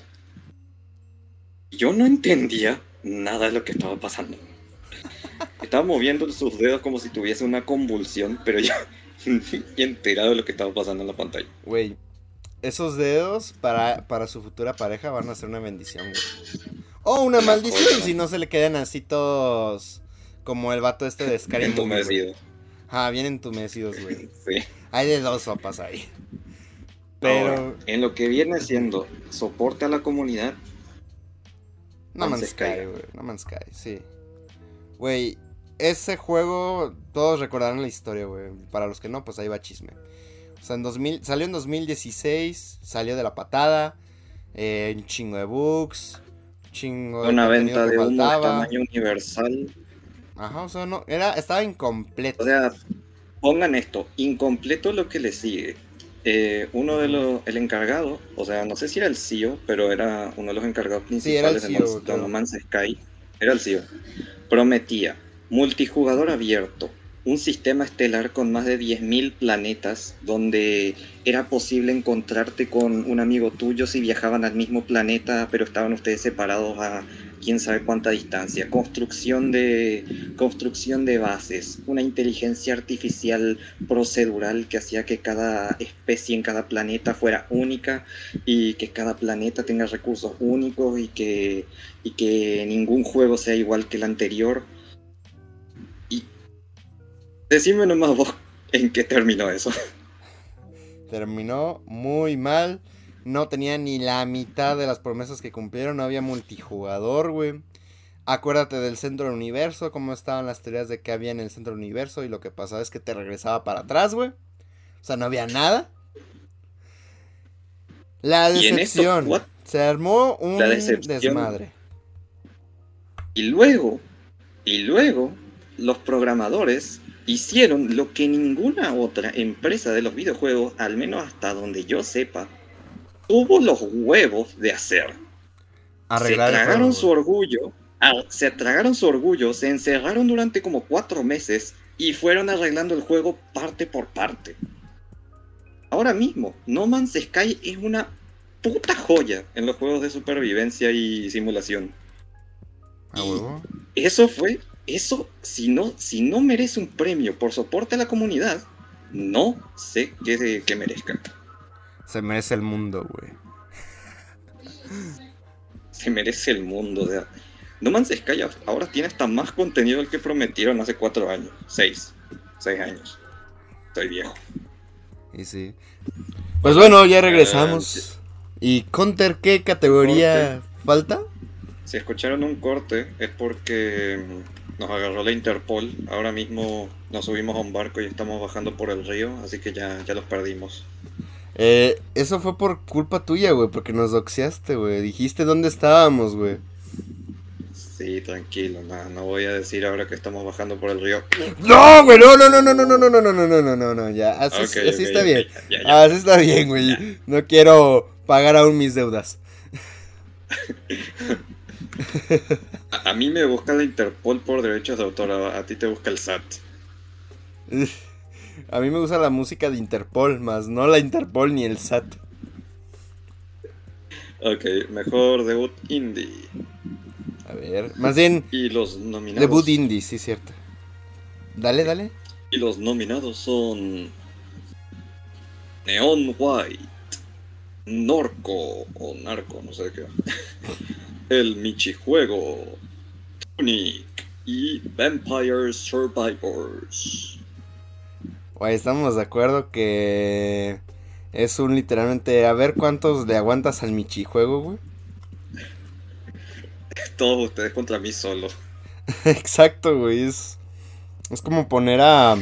Yo no entendía nada de lo que estaba pasando. Estaba moviendo sus dedos como si tuviese una convulsión, pero yo enterado de lo que estaba pasando en la pantalla. Güey, esos dedos para, para su futura pareja van a ser una bendición, güey. O una maldición si no se le quedan así todos como el vato este de Scary Movie, güey. Entumecido. Ah, bien entumecidos, güey. Sí. Hay de dos sopas ahí. Pero Ahora, en lo que viene siendo soporte a la comunidad, No Man's Sky, güey. No Man's Sky, sí. Güey, ese juego, todos recordarán la historia, güey. Para los que no, pues ahí va chisme. O sea, en 2000, salió en 2016, salió de la patada, eh, un chingo de bugs, un chingo de una venta de faltaba. tamaño universal, Ajá, o sea, no, era, estaba incompleto. O sea, pongan esto, incompleto lo que le sigue. Eh, uno de los, el encargado, o sea, no sé si era el CEO, pero era uno de los encargados Sí, era el principales de CEO, Mons- claro. No Man's Sky, era el CEO. Prometía multijugador abierto, un sistema estelar con más de 10.000 planetas, donde era posible encontrarte con un amigo tuyo si viajaban al mismo planeta, pero estaban ustedes separados a quién sabe cuánta distancia. Construcción de, construcción de bases, una inteligencia artificial procedural que hacía que cada especie en cada planeta fuera única y que cada planeta tenga recursos únicos y que, y que ningún juego sea igual que el anterior. Decime nomás vos en qué terminó eso. Terminó muy mal. No tenía ni la mitad de las promesas que cumplieron. No había multijugador, güey. Acuérdate del centro del universo, cómo estaban las teorías de que había en el centro del universo y lo que pasaba es que te regresaba para atrás, güey. O sea, no había nada. La esto, decepción. Se armó un desmadre. Y luego, y luego, los programadores hicieron lo que ninguna otra empresa de los videojuegos, al menos hasta donde yo sepa, tuvo los huevos de hacer. Arreglar se tragaron su orgullo, ah, se tragaron su orgullo, se encerraron durante como cuatro meses y fueron arreglando el juego parte por parte. Ahora mismo, No Man's Sky es una puta joya en los juegos de supervivencia y simulación. ¿A huevo? Eso fue, eso, si no, si no merece un premio por soporte a la comunidad, no sé qué, qué merezca. Se merece el mundo, güey. Se merece el mundo. Sea, no Man's Sky ahora tiene hasta más contenido del que prometieron hace cuatro años. Seis. Seis años. Estoy viejo. Y sí. Pues bueno, ya regresamos. ¿Y Counter qué categoría falta? Si escucharon un corte es porque mm, nos agarró la Interpol. Ahora mismo nos subimos a un barco y estamos bajando por el río, así que ya, ya los perdimos. Eh, eso fue por culpa tuya, güey, porque nos doxeaste, güey. Dijiste dónde estábamos, güey. Sí, tranquilo, no, no voy a decir ahora que estamos bajando por el río. No, güey, no, no, no, no, no, no, no, no, no, no, no, no, no, no, ya, así, Ok, así ok, está bien. ya, ya. Así está bien, güey. No quiero pagar aún mis deudas. A, a mí me busca la Interpol por derechos de autor, a, a ti te busca el SAT. A mí me gusta la música de Interpol, más no la Interpol ni el SAT. Ok, mejor debut indie. A ver, más bien, Y los nominados. debut indie, sí, cierto. Dale, dale. Y los nominados son. Neon White, Norco o Narco, no sé qué. El Michijuego, Tunic y Vampire Survivors. Güey, estamos de acuerdo que es un literalmente a ver cuántos le aguantas al Michijuego, güey. Todos ustedes contra mí solo. Exacto, güey. Es, es como poner a, a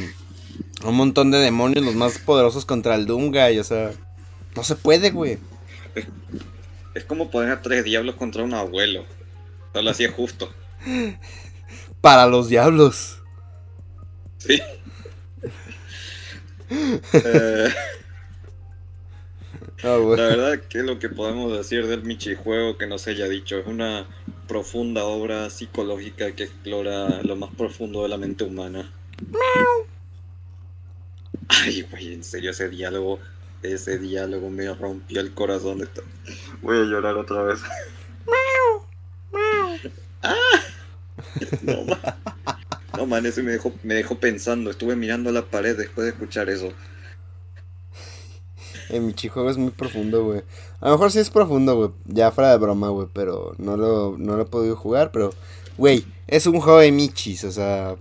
un montón de demonios, los más poderosos contra el Doomguy. O sea, no se puede, güey. Es como poner a tres diablos contra un abuelo. Solo así es justo. Para los diablos. Sí. Eh, Ah, la verdad que lo que podemos decir del Michi juego que no se haya dicho es una profunda obra psicológica que explora lo más profundo de la mente humana. Ay, güey, en serio ese diálogo, ese diálogo me rompió el corazón. de to- Voy a llorar otra vez. ¡Ah! No, man. No, man, ese me dejó, me dejó pensando. Estuve mirando a la pared después de escuchar eso. El Michi juego es muy profundo, güey. A lo mejor sí es profundo, güey. Ya fuera de broma, güey. Pero no lo, no lo he podido jugar. Pero, güey, es un juego de Michis. O sea,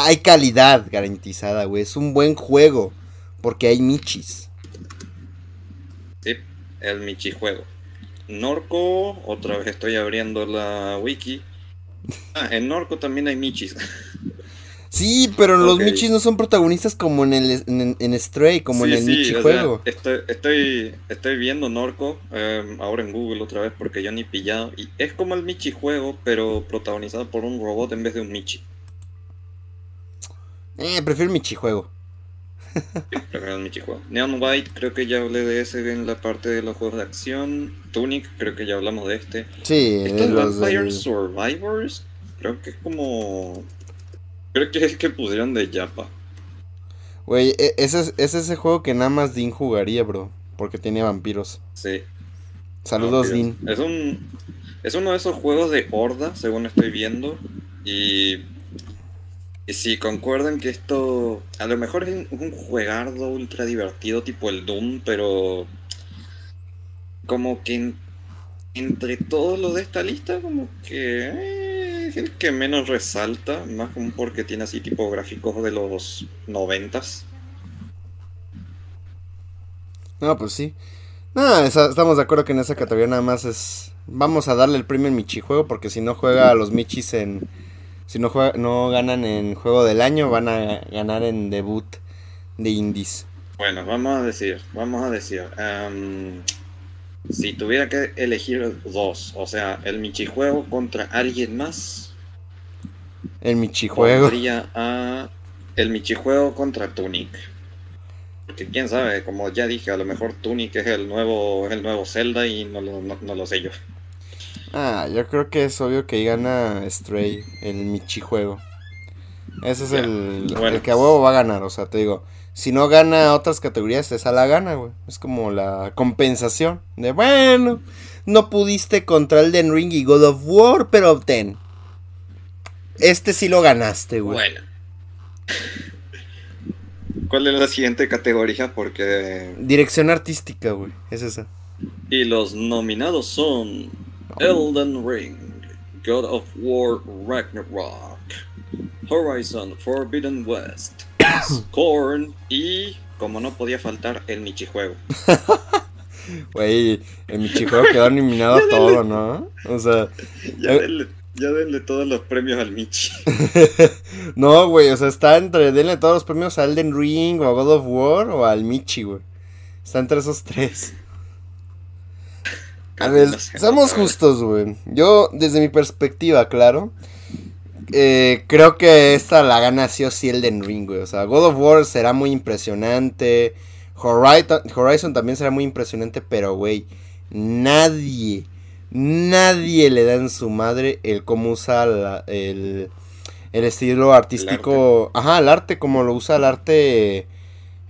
hay calidad garantizada, güey. Es un buen juego. Porque hay Michis. El Michi juego. Norco, otra vez estoy abriendo la wiki. Ah, en Norco también hay Michis. Sí, pero los. Michis no son protagonistas como en el en, en Stray, como Sí, en el sí, Michi o sea, juego. estoy, estoy, estoy viendo Norco eh, ahora en Google otra vez porque yo ni pillado. Y es como el Michi juego, pero protagonizado por un robot en vez de un Michi. Eh, prefiero el Michi juego. Sí, prefiero el Michi juego. Neon White, creo que ya hablé de ese en la parte de los juegos de acción. Tunic, creo que ya hablamos de este. Sí, Esto de es los Vampire Survivors. Creo que es como. Creo que es el que pusieron de Japa. Güey, e- ese es, ese es ese juego que nada más Dean jugaría, bro. Porque tiene vampiros. Sí. Saludos, Vampiros. Dean. Es un. Es uno de esos juegos de horda, según estoy viendo. Y. Y sí, concuerdan que esto. A lo mejor es un, juegardo ultra divertido, tipo el Doom, pero. Como que en- entre todos los de esta lista, como que. eh, es el que menos resalta, más como porque tiene así tipo gráficos de los noventas. No, pues sí. Esa- estamos de acuerdo que en esa categoría nada más es. Vamos a darle el premio en Michi juego. Porque si no juega a los Michis en. Si no, juega, no ganan en juego del año, van a ganar en debut de indies. Bueno, vamos a decir, vamos a decir, si tuviera que elegir dos, o sea, el Michijuego contra alguien más, El Michi juego. pondría a el Michijuego contra Tunic. Porque quién sabe, como ya dije, a lo mejor Tunic es el nuevo, el nuevo Zelda y no lo, no, no lo sé yo. Ah, yo creo que es obvio que gana Stray, el Michi juego. Ese es el, bueno. el que a huevo va a ganar. O sea, te digo, si no gana otras categorías, esa la gana, güey. Es como la compensación de, bueno, no pudiste contra Elden Ring y God of War, pero obtén. Este sí lo ganaste, güey. Bueno. ¿Cuál es la siguiente categoría? Porque... Dirección artística, güey. Es esa. Y los nominados son Elden Ring, God of War Ragnarok, Horizon Forbidden West, Scorn y, como no podía faltar, el Michijuego. Güey, el Michi juego quedó eliminado a todo, ¿no? O sea, Ya Eh. denle, ya denle todos los premios al Michi. no, güey, o sea, está entre denle todos los premios a Elden Ring o a God of War o al Michi, güey. Está entre esos tres. A ver, seamos justos, güey. Yo, desde mi perspectiva, claro, eh, creo que esta la gana sí o sí Elden Ring, güey. O sea, God of War será muy impresionante. Horizon, Horizon también será muy impresionante, pero, güey, nadie, nadie le da en su madre el cómo usa la- el, el estilo artístico. Ajá, el arte, como lo usa el arte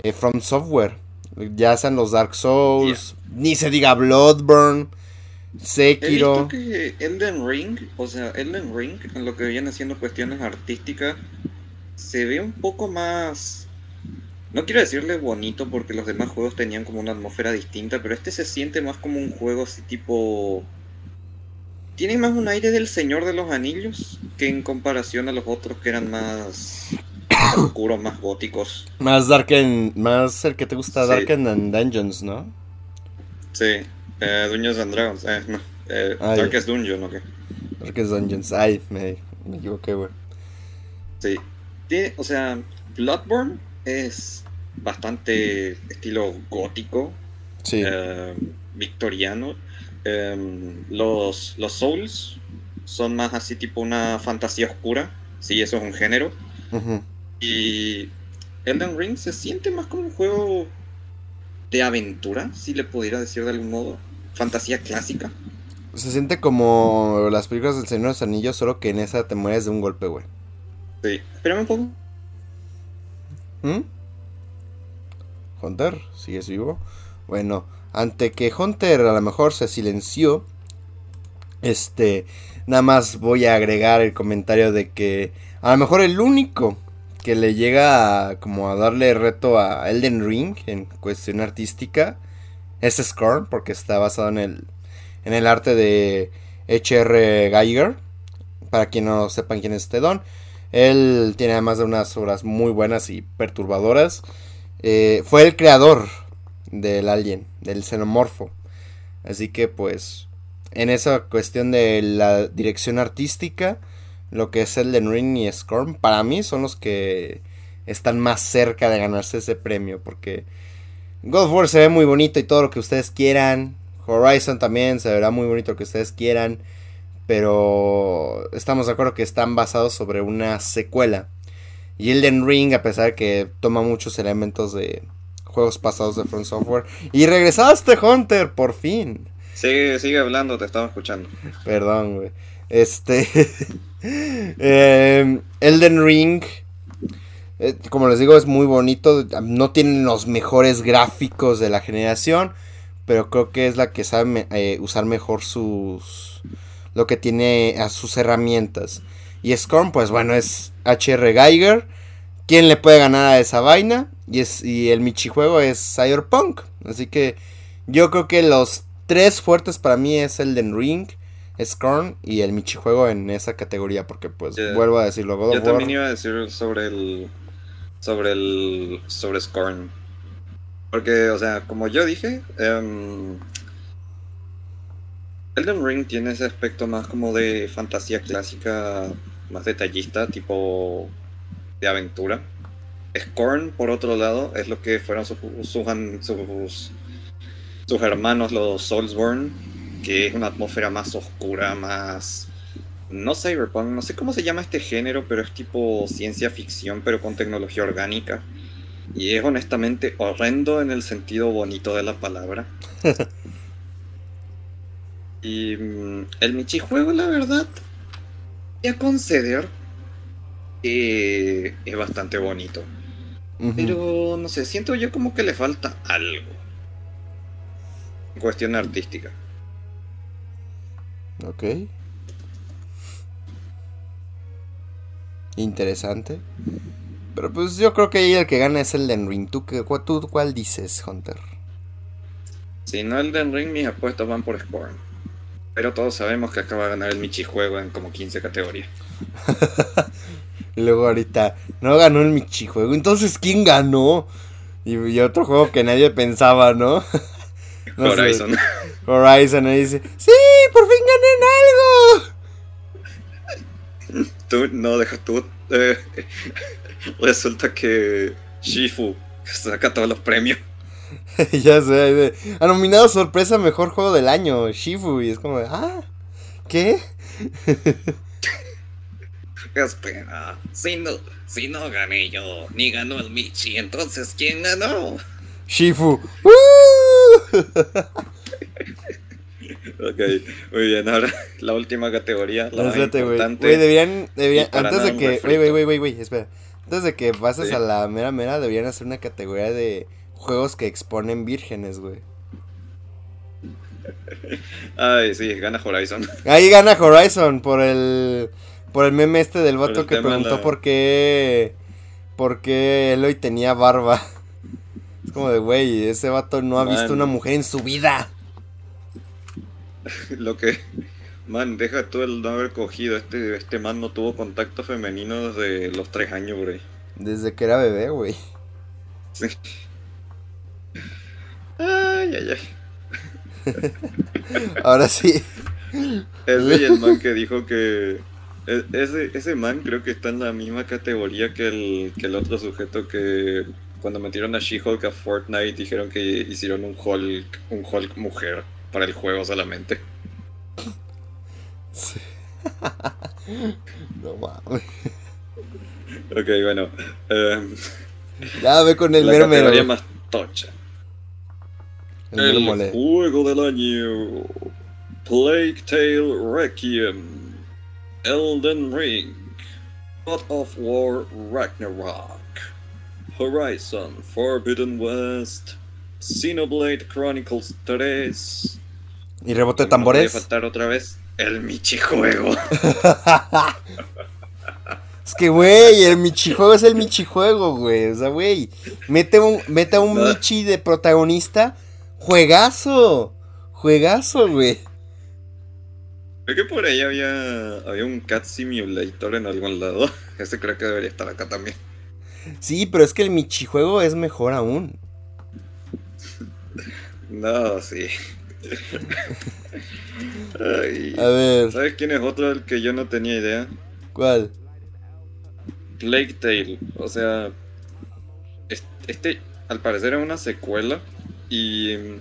eh, From Software. Ya sean los Dark Souls, ni se diga Bloodborne, He Sekiro. visto que Elden Ring, o sea, Elden Ring, en lo que viene siendo cuestiones artísticas, se ve un poco más. No quiero decirle bonito porque los demás juegos tenían como una atmósfera distinta, pero este se siente más como un juego así tipo. Tiene más un aire del Señor de los Anillos que en comparación a los otros que eran más oscuros, más góticos. Más Dark and- más el que te gusta Sí. Dark and Dungeons, ¿no? Sí, eh, Dungeons and Dragons, eh, no, eh. Darkest Dungeon, ¿o qué? Dark and Dungeons. Ay, me, me equivoqué, güey. Sí. Tiene- o sea, Bloodborne es bastante estilo gótico, Sí. eh, victoriano, em, los, los Souls son más así tipo una fantasía oscura. Sí, eso es un género. Y Elden Ring se siente más como un juego de aventura, si le pudiera decir de algún modo. Fantasía clásica. Se siente como las películas del Señor de los Anillos, solo que en esa te mueres de un golpe, güey. Sí. Espérame un poco. ¿Mm? Hunter, ¿sigues vivo? Bueno, ante que Hunter a lo mejor se silenció, este, nada más voy a agregar el comentario de que a lo mejor el único que le llega a, como a darle reto a Elden Ring en cuestión artística es Scorn, porque está basado en el, en el arte de H.R. Geiger. Para quien no sepan quién es este don, él tiene además de unas obras muy buenas y perturbadoras. Eh, fue el creador del alien, del xenomorfo. Así que pues en esa cuestión de la dirección artística, lo que es Elden Ring y Scorn, para mí son los que están más cerca de ganarse ese premio. Porque God of War se ve muy bonito y todo lo que ustedes quieran. Horizon también se verá muy bonito lo que ustedes quieran. Pero estamos de acuerdo que están basados sobre una secuela. Y Elden Ring, a pesar de que toma muchos elementos de juegos pasados de From Software. Y regresaste, Hunter, por fin. Sigue, sigue hablando, te estaba escuchando. Perdón, güey. Este. eh, Elden Ring. eh, como les digo, es muy bonito. No tienen los mejores gráficos de la generación. Pero creo que es la que sabe eh, usar mejor sus. Lo que tiene a sus herramientas. Y Scorn, pues bueno, es HR Geiger. ¿Quién le puede ganar a esa vaina? Y, es, y el Michijuego es Cyberpunk. Así que yo creo que los tres fuertes para mí es Elden Ring, Scorn y el Michijuego en esa categoría. Porque pues vuelvo a decirlo, God Yo War. también iba a decir sobre el. sobre el. sobre Scorn. Porque, o sea, como yo dije, em, Elden Ring tiene ese aspecto más como de fantasía clásica, más detallista, tipo de aventura. Scorn, por otro lado, es lo que fueron sus, sus, sus hermanos, los Soulsborne, que es una atmósfera más oscura, más no cyberpunk, no sé cómo se llama este género, pero es tipo ciencia ficción, pero con tecnología orgánica. Y es honestamente horrendo en el sentido bonito de la palabra. y mm, el Michijuego, la verdad, voy a conceder que es bastante bonito. Pero no sé, siento yo como que le falta algo. En cuestión artística. Ok. Interesante. Pero pues yo creo que ahí el que gana es Elden Ring. ¿Tú, qué, tú cuál dices, Hunter? Si no Elden Ring, mis apuestas van por Scorn. Pero todos sabemos que acaba de ganar el Michijuego en como 15 categorías. Y luego ahorita, no ganó el Michijuego. Entonces, ¿quién ganó? Y, y otro juego que nadie pensaba, ¿no? No sé. Horizon. Ahí dice, ¡Sí! ¡Por fin gané en algo! tú, no, deja tú. eh, resulta que Shifu saca todos los premios. ya sé, ha nominado sorpresa mejor juego del año, Shifu. Y es como, de, ¡Ah! ¿Qué? Espera, si no, si no gané yo, ni ganó el Michi, entonces ¿quién ganó? Shifu. ¡Uh! Ok, muy bien, ahora la última categoría, la Espérate, güey. deberían, deberían antes de que, güey, güey, güey, güey, espera. Antes de que pases Sí. a la mera mera, deberían hacer una categoría de juegos que exponen vírgenes, güey. Ay, sí, gana Horizon. Ahí gana Horizon por el por el meme este del vato que preguntó la- por qué por qué Eloy tenía barba. Es como de, güey, ese vato no ha visto Man. una mujer en su vida. Lo que. Man, deja tú el no haber cogido. Este, este man no tuvo contacto femenino desde los tres años, güey. Desde que era bebé, güey. Sí. Ay, ay, ay. Ahora sí. Ese y el man que dijo que. e- Ese, ese man creo que está en la misma categoría que el, que el otro sujeto que cuando metieron a She-Hulk a Fortnite dijeron que hicieron un Hulk, un Hulk mujer. Para el juego solamente. No mames. Ok, bueno. em, Ya ve con el la mero categoría mero. más tocha. El El juego del año. Plague Tale Requiem. Elden Ring. God of War Ragnarok. Horizon Forbidden West. Xenoblade Chronicles 3. Y rebote de No podía tambores. faltar otra vez el Michijuego. Es que, güey, el Michijuego es el Michijuego, güey. O sea, güey, mete un, mete a un. Michi de protagonista. Juegazo. Juegazo, güey. Creo que por ahí había, había un Cat Simulator en algún lado. Ese creo que debería estar acá también. Sí, pero es que el Michijuego es mejor aún. No, sí. Ay, A ver, ¿Sabes quién es otro del que yo no tenía idea? ¿cuál? Plague Tale. O sea, es- este al parecer es una secuela. Y mm,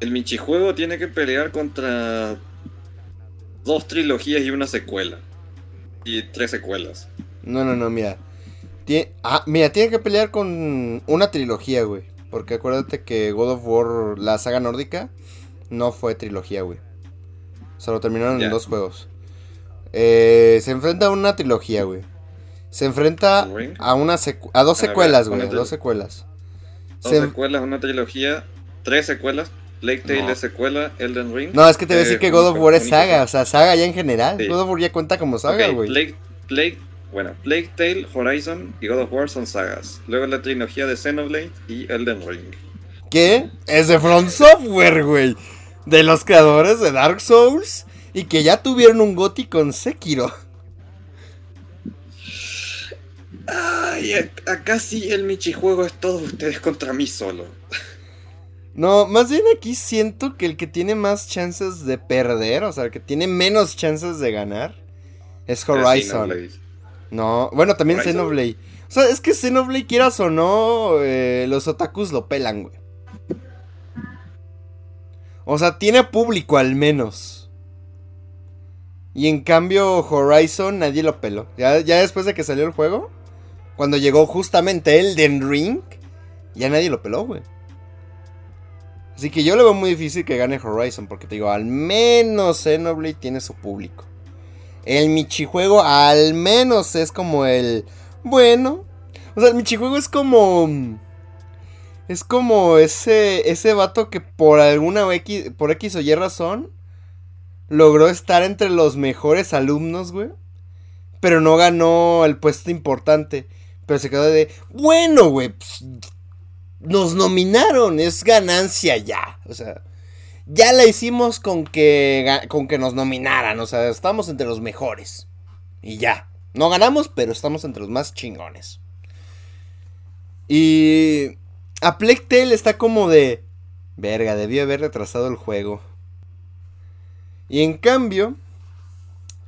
el Michijuego tiene que pelear contra dos trilogías y una secuela. Y tres secuelas. No, no, no, mira. Ah, mira, tiene que pelear con una trilogía, güey. Porque acuérdate que God of War, la saga nórdica, no fue trilogía, güey. O sea, lo terminaron en dos juegos. Eh, se enfrenta a una trilogía, güey. Se enfrenta a una a dos secuelas, güey. Dos secuelas. Dos Se- secuelas, una trilogía, tres secuelas. Plague Tale No. es secuela, Elden Ring. No, es que te voy a decir Eh, que God of War es saga. O sea, saga ya en general. Sí. God of War ya cuenta como saga, güey. Plague, Plague- bueno, Plague Tale, Horizon y God of War son sagas. Luego la trilogía de Xenoblade y Elden Ring. ¿Qué? Es de Front Software, güey. De los creadores de Dark Souls. Y que ya tuvieron un GOTY con Sekiro. Ay, ac- acá sí el Michijuego es todos ustedes contra mí solo. No, más bien aquí siento que el que tiene más chances de perder, o sea, el que tiene menos chances de ganar, es Horizon. No, bueno, también ¿Horizon? Xenoblade. O sea, es que Xenoblade, quieras o no, eh, los otakus lo pelan, güey. O sea, tiene público al menos. Y en cambio, Horizon nadie lo peló. Ya, ya después de que salió el juego, cuando llegó justamente Elden Ring, ya nadie lo peló, güey. Así que yo lo veo muy difícil que gane Horizon, porque te digo, al menos Xenoblade tiene su público. El Michijuego al menos es como el... Bueno. O sea, el Michijuego es como... Es como ese, ese vato que por alguna X, por X o Y razón logró estar entre los mejores alumnos, güey. Pero no ganó el puesto importante. Pero se quedó de, bueno, güey, pues, nos nominaron, es ganancia ya. O sea, ya la hicimos con que, con que nos nominaran. O sea, estamos entre los mejores. Y ya. No ganamos, pero estamos entre los más chingones. Y a está como de... Verga, debió haber retrasado el juego. Y en cambio,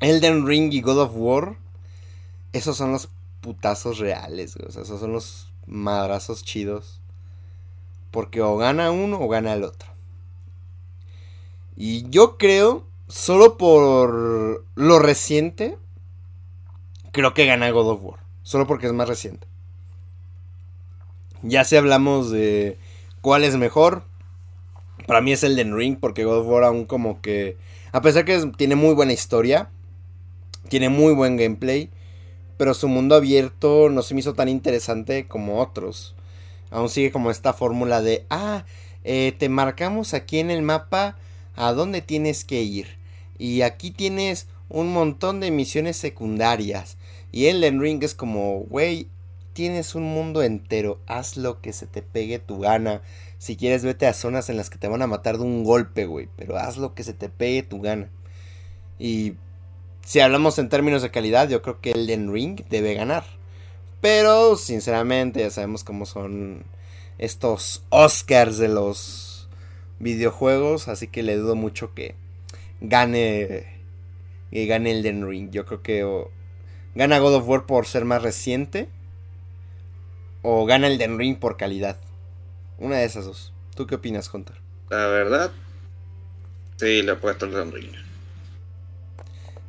Elden Ring y God of War, esos son los putazos reales. O sea, esos son los madrazos chidos. Porque o gana uno o gana el otro. Y yo creo, solo por lo reciente, creo que gana God of War. Solo porque es más reciente. Ya si hablamos de cuál es mejor, para mí es Elden Ring, porque God of War aún como que... A pesar que tiene muy buena historia, tiene muy buen gameplay, pero su mundo abierto no se me hizo tan interesante como otros. Aún sigue como esta fórmula de, ah, eh, te marcamos aquí en el mapa a dónde tienes que ir. Y aquí tienes un montón de misiones secundarias. Y Elden Ring es como, güey, tienes un mundo entero, haz lo que se te pegue tu gana. Si quieres, vete a zonas en las que te van a matar de un golpe, güey. Pero haz lo que se te pegue tu gana. Y si hablamos en términos de calidad, yo creo que Elden Ring debe ganar. Pero, sinceramente, ya sabemos cómo son estos Oscars de los videojuegos. Así que le dudo mucho que gane. Que gane Elden Ring. Yo creo que o gana God of War por ser más reciente. O gana Elden Ring por calidad. Una de esas dos. ¿Tú qué opinas, Hunter? La verdad, Sí, le he puesto el Elden Ring.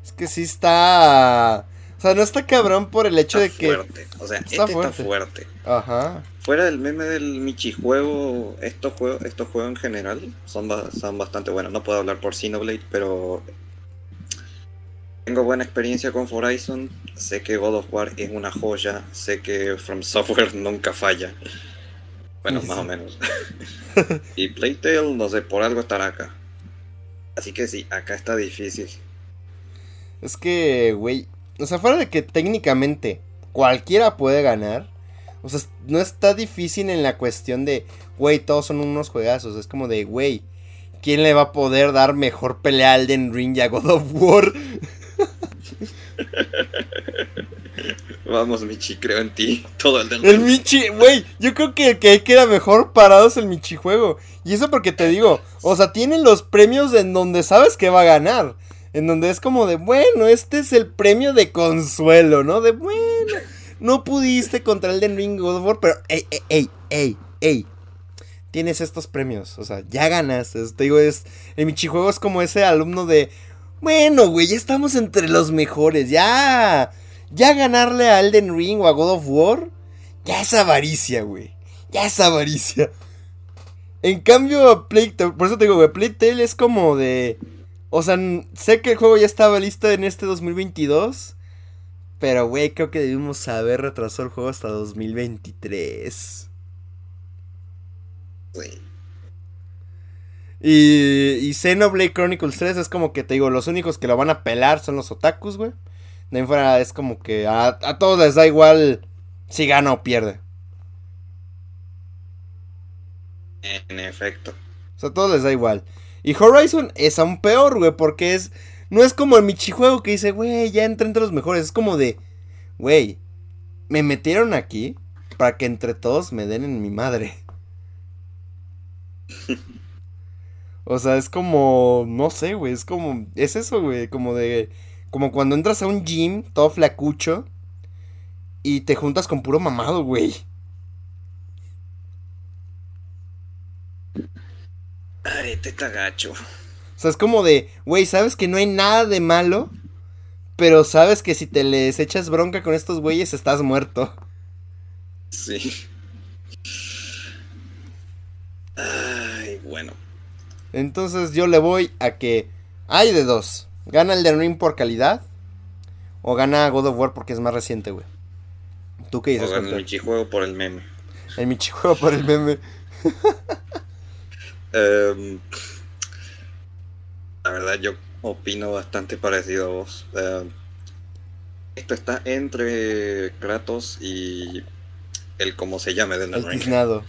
Es que sí está. O sea, no está cabrón por el hecho Está de que. fuerte. O sea, Está este fuerte. está fuerte. Ajá. Fuera del meme del Michijuego, estos juegos, estos juegos en general son, son bastante buenos. No puedo hablar por Xenoblade, pero tengo buena experiencia con Horizon. Sé que God of War es una joya. Sé que From Software nunca falla. Bueno, Sí, más o menos. y Playtale, no sé, por algo estará acá. Así que sí, acá está difícil. Es que, güey. O sea, fuera de que técnicamente cualquiera puede ganar. O sea, no está difícil en la cuestión de, güey, todos son unos juegazos. Es como de, güey, ¿quién le va a poder dar mejor pelea al Elden Ring y a God of War? Vamos, Michi, creo en ti. Todo el del El Michi, güey, yo creo que el que queda mejor parado es el Michi juego. Y eso porque te digo, o sea, tienen los premios en donde sabes que va a ganar. En donde es como de, bueno, este es el premio de consuelo, ¿no? De, bueno, no pudiste contra el de Ring God of War, pero, ey, ey, ey, ey, ey. Tienes estos premios, o sea, ya ganas. te digo, es, el Michi juego es como ese alumno de, bueno, güey, ya estamos entre los mejores, ya. Ya ganarle a Elden Ring o a God of War, ya es avaricia, güey. Ya es avaricia. En cambio, Playtale, por eso te digo, güey, Playtale es como de... O sea, sé que el juego ya estaba listo en este 2022, pero, güey, creo que debimos haber retrasado el juego hasta 2023. Sí. Y, y Xenoblade Chronicles 3 es como que te digo, los únicos que lo van a pelar son los otakus, güey. De ahí fuera es como que a, a todos les da igual si gana o pierde. En efecto. O sea, a todos les da igual. Y Horizon es aún peor, güey, porque es. No es como el Michijuego que dice, güey, ya entré entre los mejores. Es como de, güey, me metieron aquí para que entre todos me den en mi madre. o sea, es como. No sé, güey, es como. Es eso, güey, como de. Como cuando entras a un gym todo flacucho y te juntas con puro mamado, güey. Ay, este está gacho. O sea, es como de, güey, sabes que no hay nada de malo, pero sabes que si te les echas bronca con estos güeyes estás muerto. Sí. Ay, bueno. Entonces yo le voy a que hay de dos. Gana el de Ring por calidad o gana God of War porque es más reciente, güey. ¿Tú qué O dices, gana el? Michijuego por el meme. El Michijuego por el meme. Em, la verdad, yo opino bastante parecido a vos. Em, esto está entre Kratos y el como se llame de El tiznado.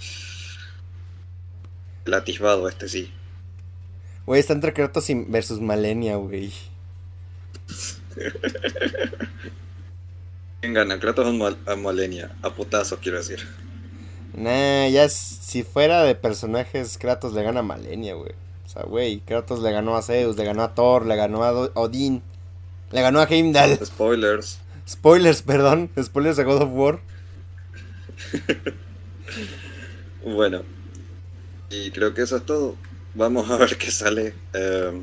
El atisbado, este sí. Güey, está entre Kratos y- versus Malenia, güey. ¿Quién gana? Kratos o Mal- a Malenia. A putazos, quiero decir. Nah, ya si fuera de personajes, Kratos le gana a Malenia, güey. O sea, güey, Kratos le ganó a Zeus, le ganó a Thor, le ganó a Odín, le ganó a Heimdall. Spoilers. Spoilers, perdón, spoilers de God of War. Bueno, y creo que eso es todo. Vamos a ver qué sale. Eh,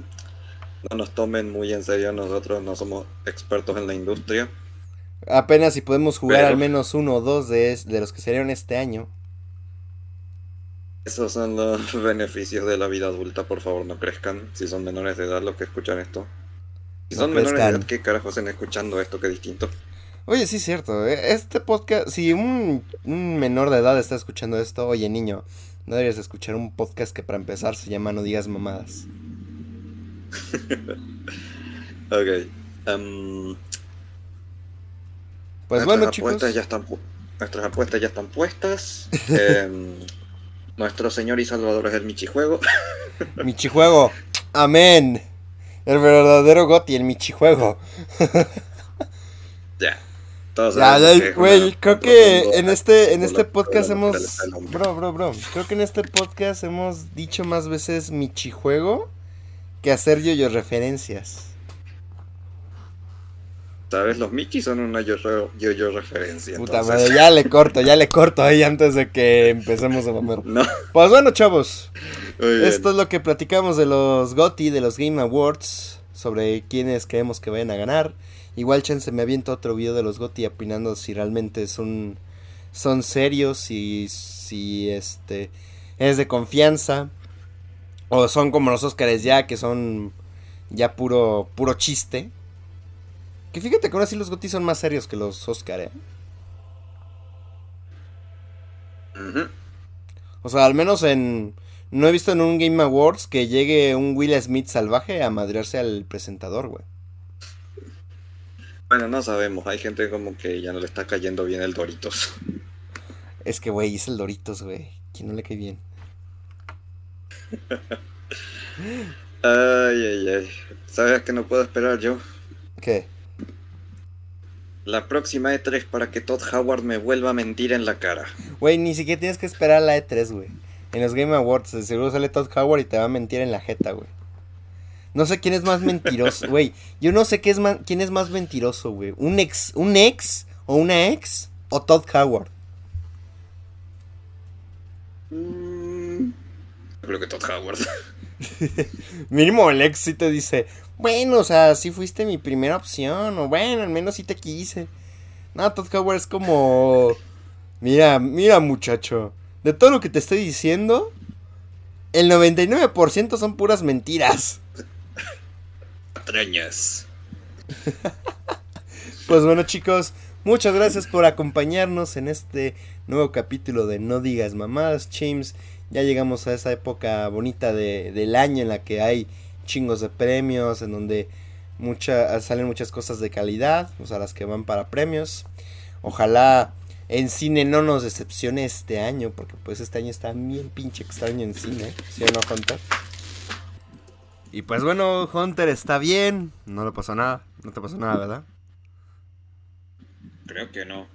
no nos tomen muy en serio, nosotros no somos expertos en la industria. Apenas si podemos jugar Pero- al menos uno o dos de, es- de los que salieron este año. Esos son los beneficios de la vida adulta, por favor no crezcan. Si son menores de edad los que escuchan esto. Si No son menores de edad, ¿qué carajos están escuchando esto? Qué distinto. Oye, sí es cierto, eh, este podcast, si un, un menor de edad está escuchando esto, oye niño, no deberías escuchar un podcast que para empezar se llama No digas mamadas. Ok. em, Pues nuestras bueno chicos, apuestas ya están nuestras apuestas ya están puestas. Em, nuestro señor y salvador es el Michijuego. Michijuego, amén. El verdadero Goti, el Michijuego. ya. Todos Ya, ya, güey, una creo que en este, en este podcast hemos... Bro, bro, bro. Creo que en este podcast hemos dicho más veces Michijuego que hacer yo referencias. ¿Sabes? Los Mickey son una yo-yo yo referencia. Puta entonces- madre, ya le corto, ya le corto ahí antes de que empecemos a comer. No, Pues bueno, chavos. Esto es lo que platicamos de los GOTY, de los Game Awards, sobre quiénes creemos que vayan a ganar. Igual Chance me avienta otro video de los GOTY opinando si realmente son, son serios y si este es de confianza. O son como los Oscars ya, que son ya puro, puro chiste. Que fíjate que ahora sí los GOTY son más serios que los Oscar, ¿eh? O sea, al menos en... No he visto en un Game Awards que llegue un Will Smith salvaje a madrearse al presentador, güey. Bueno, no sabemos. Hay gente como que ya no le está cayendo bien el Doritos. Es que, güey, es el Doritos, güey. ¿Quién no le cae bien? ay, ay, ay. ¿Sabes que no puedo esperar yo? ¿Qué? La próxima E3 para que Todd Howard me vuelva a mentir en la cara. Güey, ni siquiera tienes que esperar a la E3, güey. En los Game Awards, de seguro sale Todd Howard y te va a mentir en la jeta, güey. No sé quién es más mentiroso, güey. Yo no sé qué es quién es más mentiroso, güey. ¿Un ex, un ex o una ex o Todd Howard? Mm, creo que Todd Howard. Mínimo el ex sí te dice, bueno, o sea, sí fuiste mi primera opción, o bueno, al menos sí te quise. No, Todd Howard es como, mira, mira muchacho, de todo lo que te estoy diciendo, el 99% son puras mentiras. Patrañas. pues bueno chicos, muchas gracias por acompañarnos en este nuevo capítulo de No digas mamadas, James ya llegamos a esa época bonita de, del año en la que hay chingos de premios, en donde mucha, salen muchas cosas de calidad, o sea, las que van para premios. Ojalá en cine no nos decepcione este año, porque pues este año está bien pinche extraño en cine, ¿sí o no, Hunter? Y pues bueno, Hunter está bien, no le pasó nada, no te pasó nada, ¿verdad? Creo que no.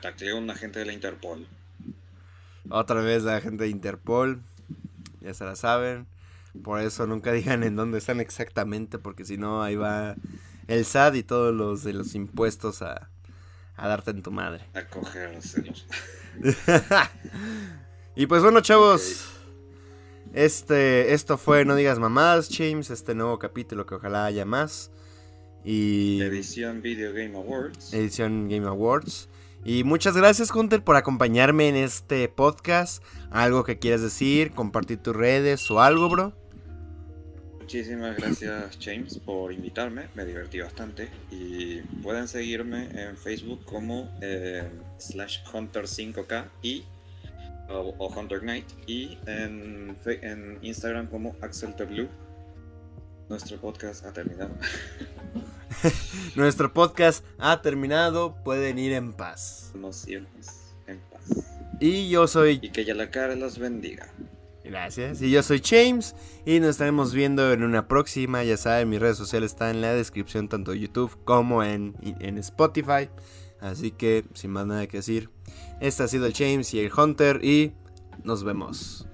Tacleé a un agente de la Interpol. Otra vez la gente de Interpol. Ya se la saben. Por eso nunca digan en dónde están exactamente, porque si no, ahí va el SAT y todos los de los impuestos a, a darte en tu madre. A cogérselos. y pues bueno, chavos. Este, esto fue No Digas Mamás, James, este nuevo capítulo que ojalá haya más. Y... Edición Video Game Awards. Edición Game Awards. Y muchas gracias, Hunter, por acompañarme en este podcast. ¿Algo que quieras decir? ¿Compartir tus redes o algo, bro? Muchísimas gracias, James, por invitarme. Me divertí bastante. Y pueden seguirme en Facebook como eh, slash Hunter5K y o, Hunter Knight y en, en Instagram como AxelTeBlue. Nuestro podcast ha terminado. Nuestro podcast ha terminado. Pueden ir en paz. Nos iremos en paz. Y yo soy. Y que ya la cara los bendiga. Gracias. Y yo soy James. Y nos estaremos viendo en una próxima. Ya saben, mis redes sociales están en la descripción, tanto en YouTube como en, en Spotify. Así que, sin más nada que decir, este ha sido el James y el Hunter. Y nos vemos.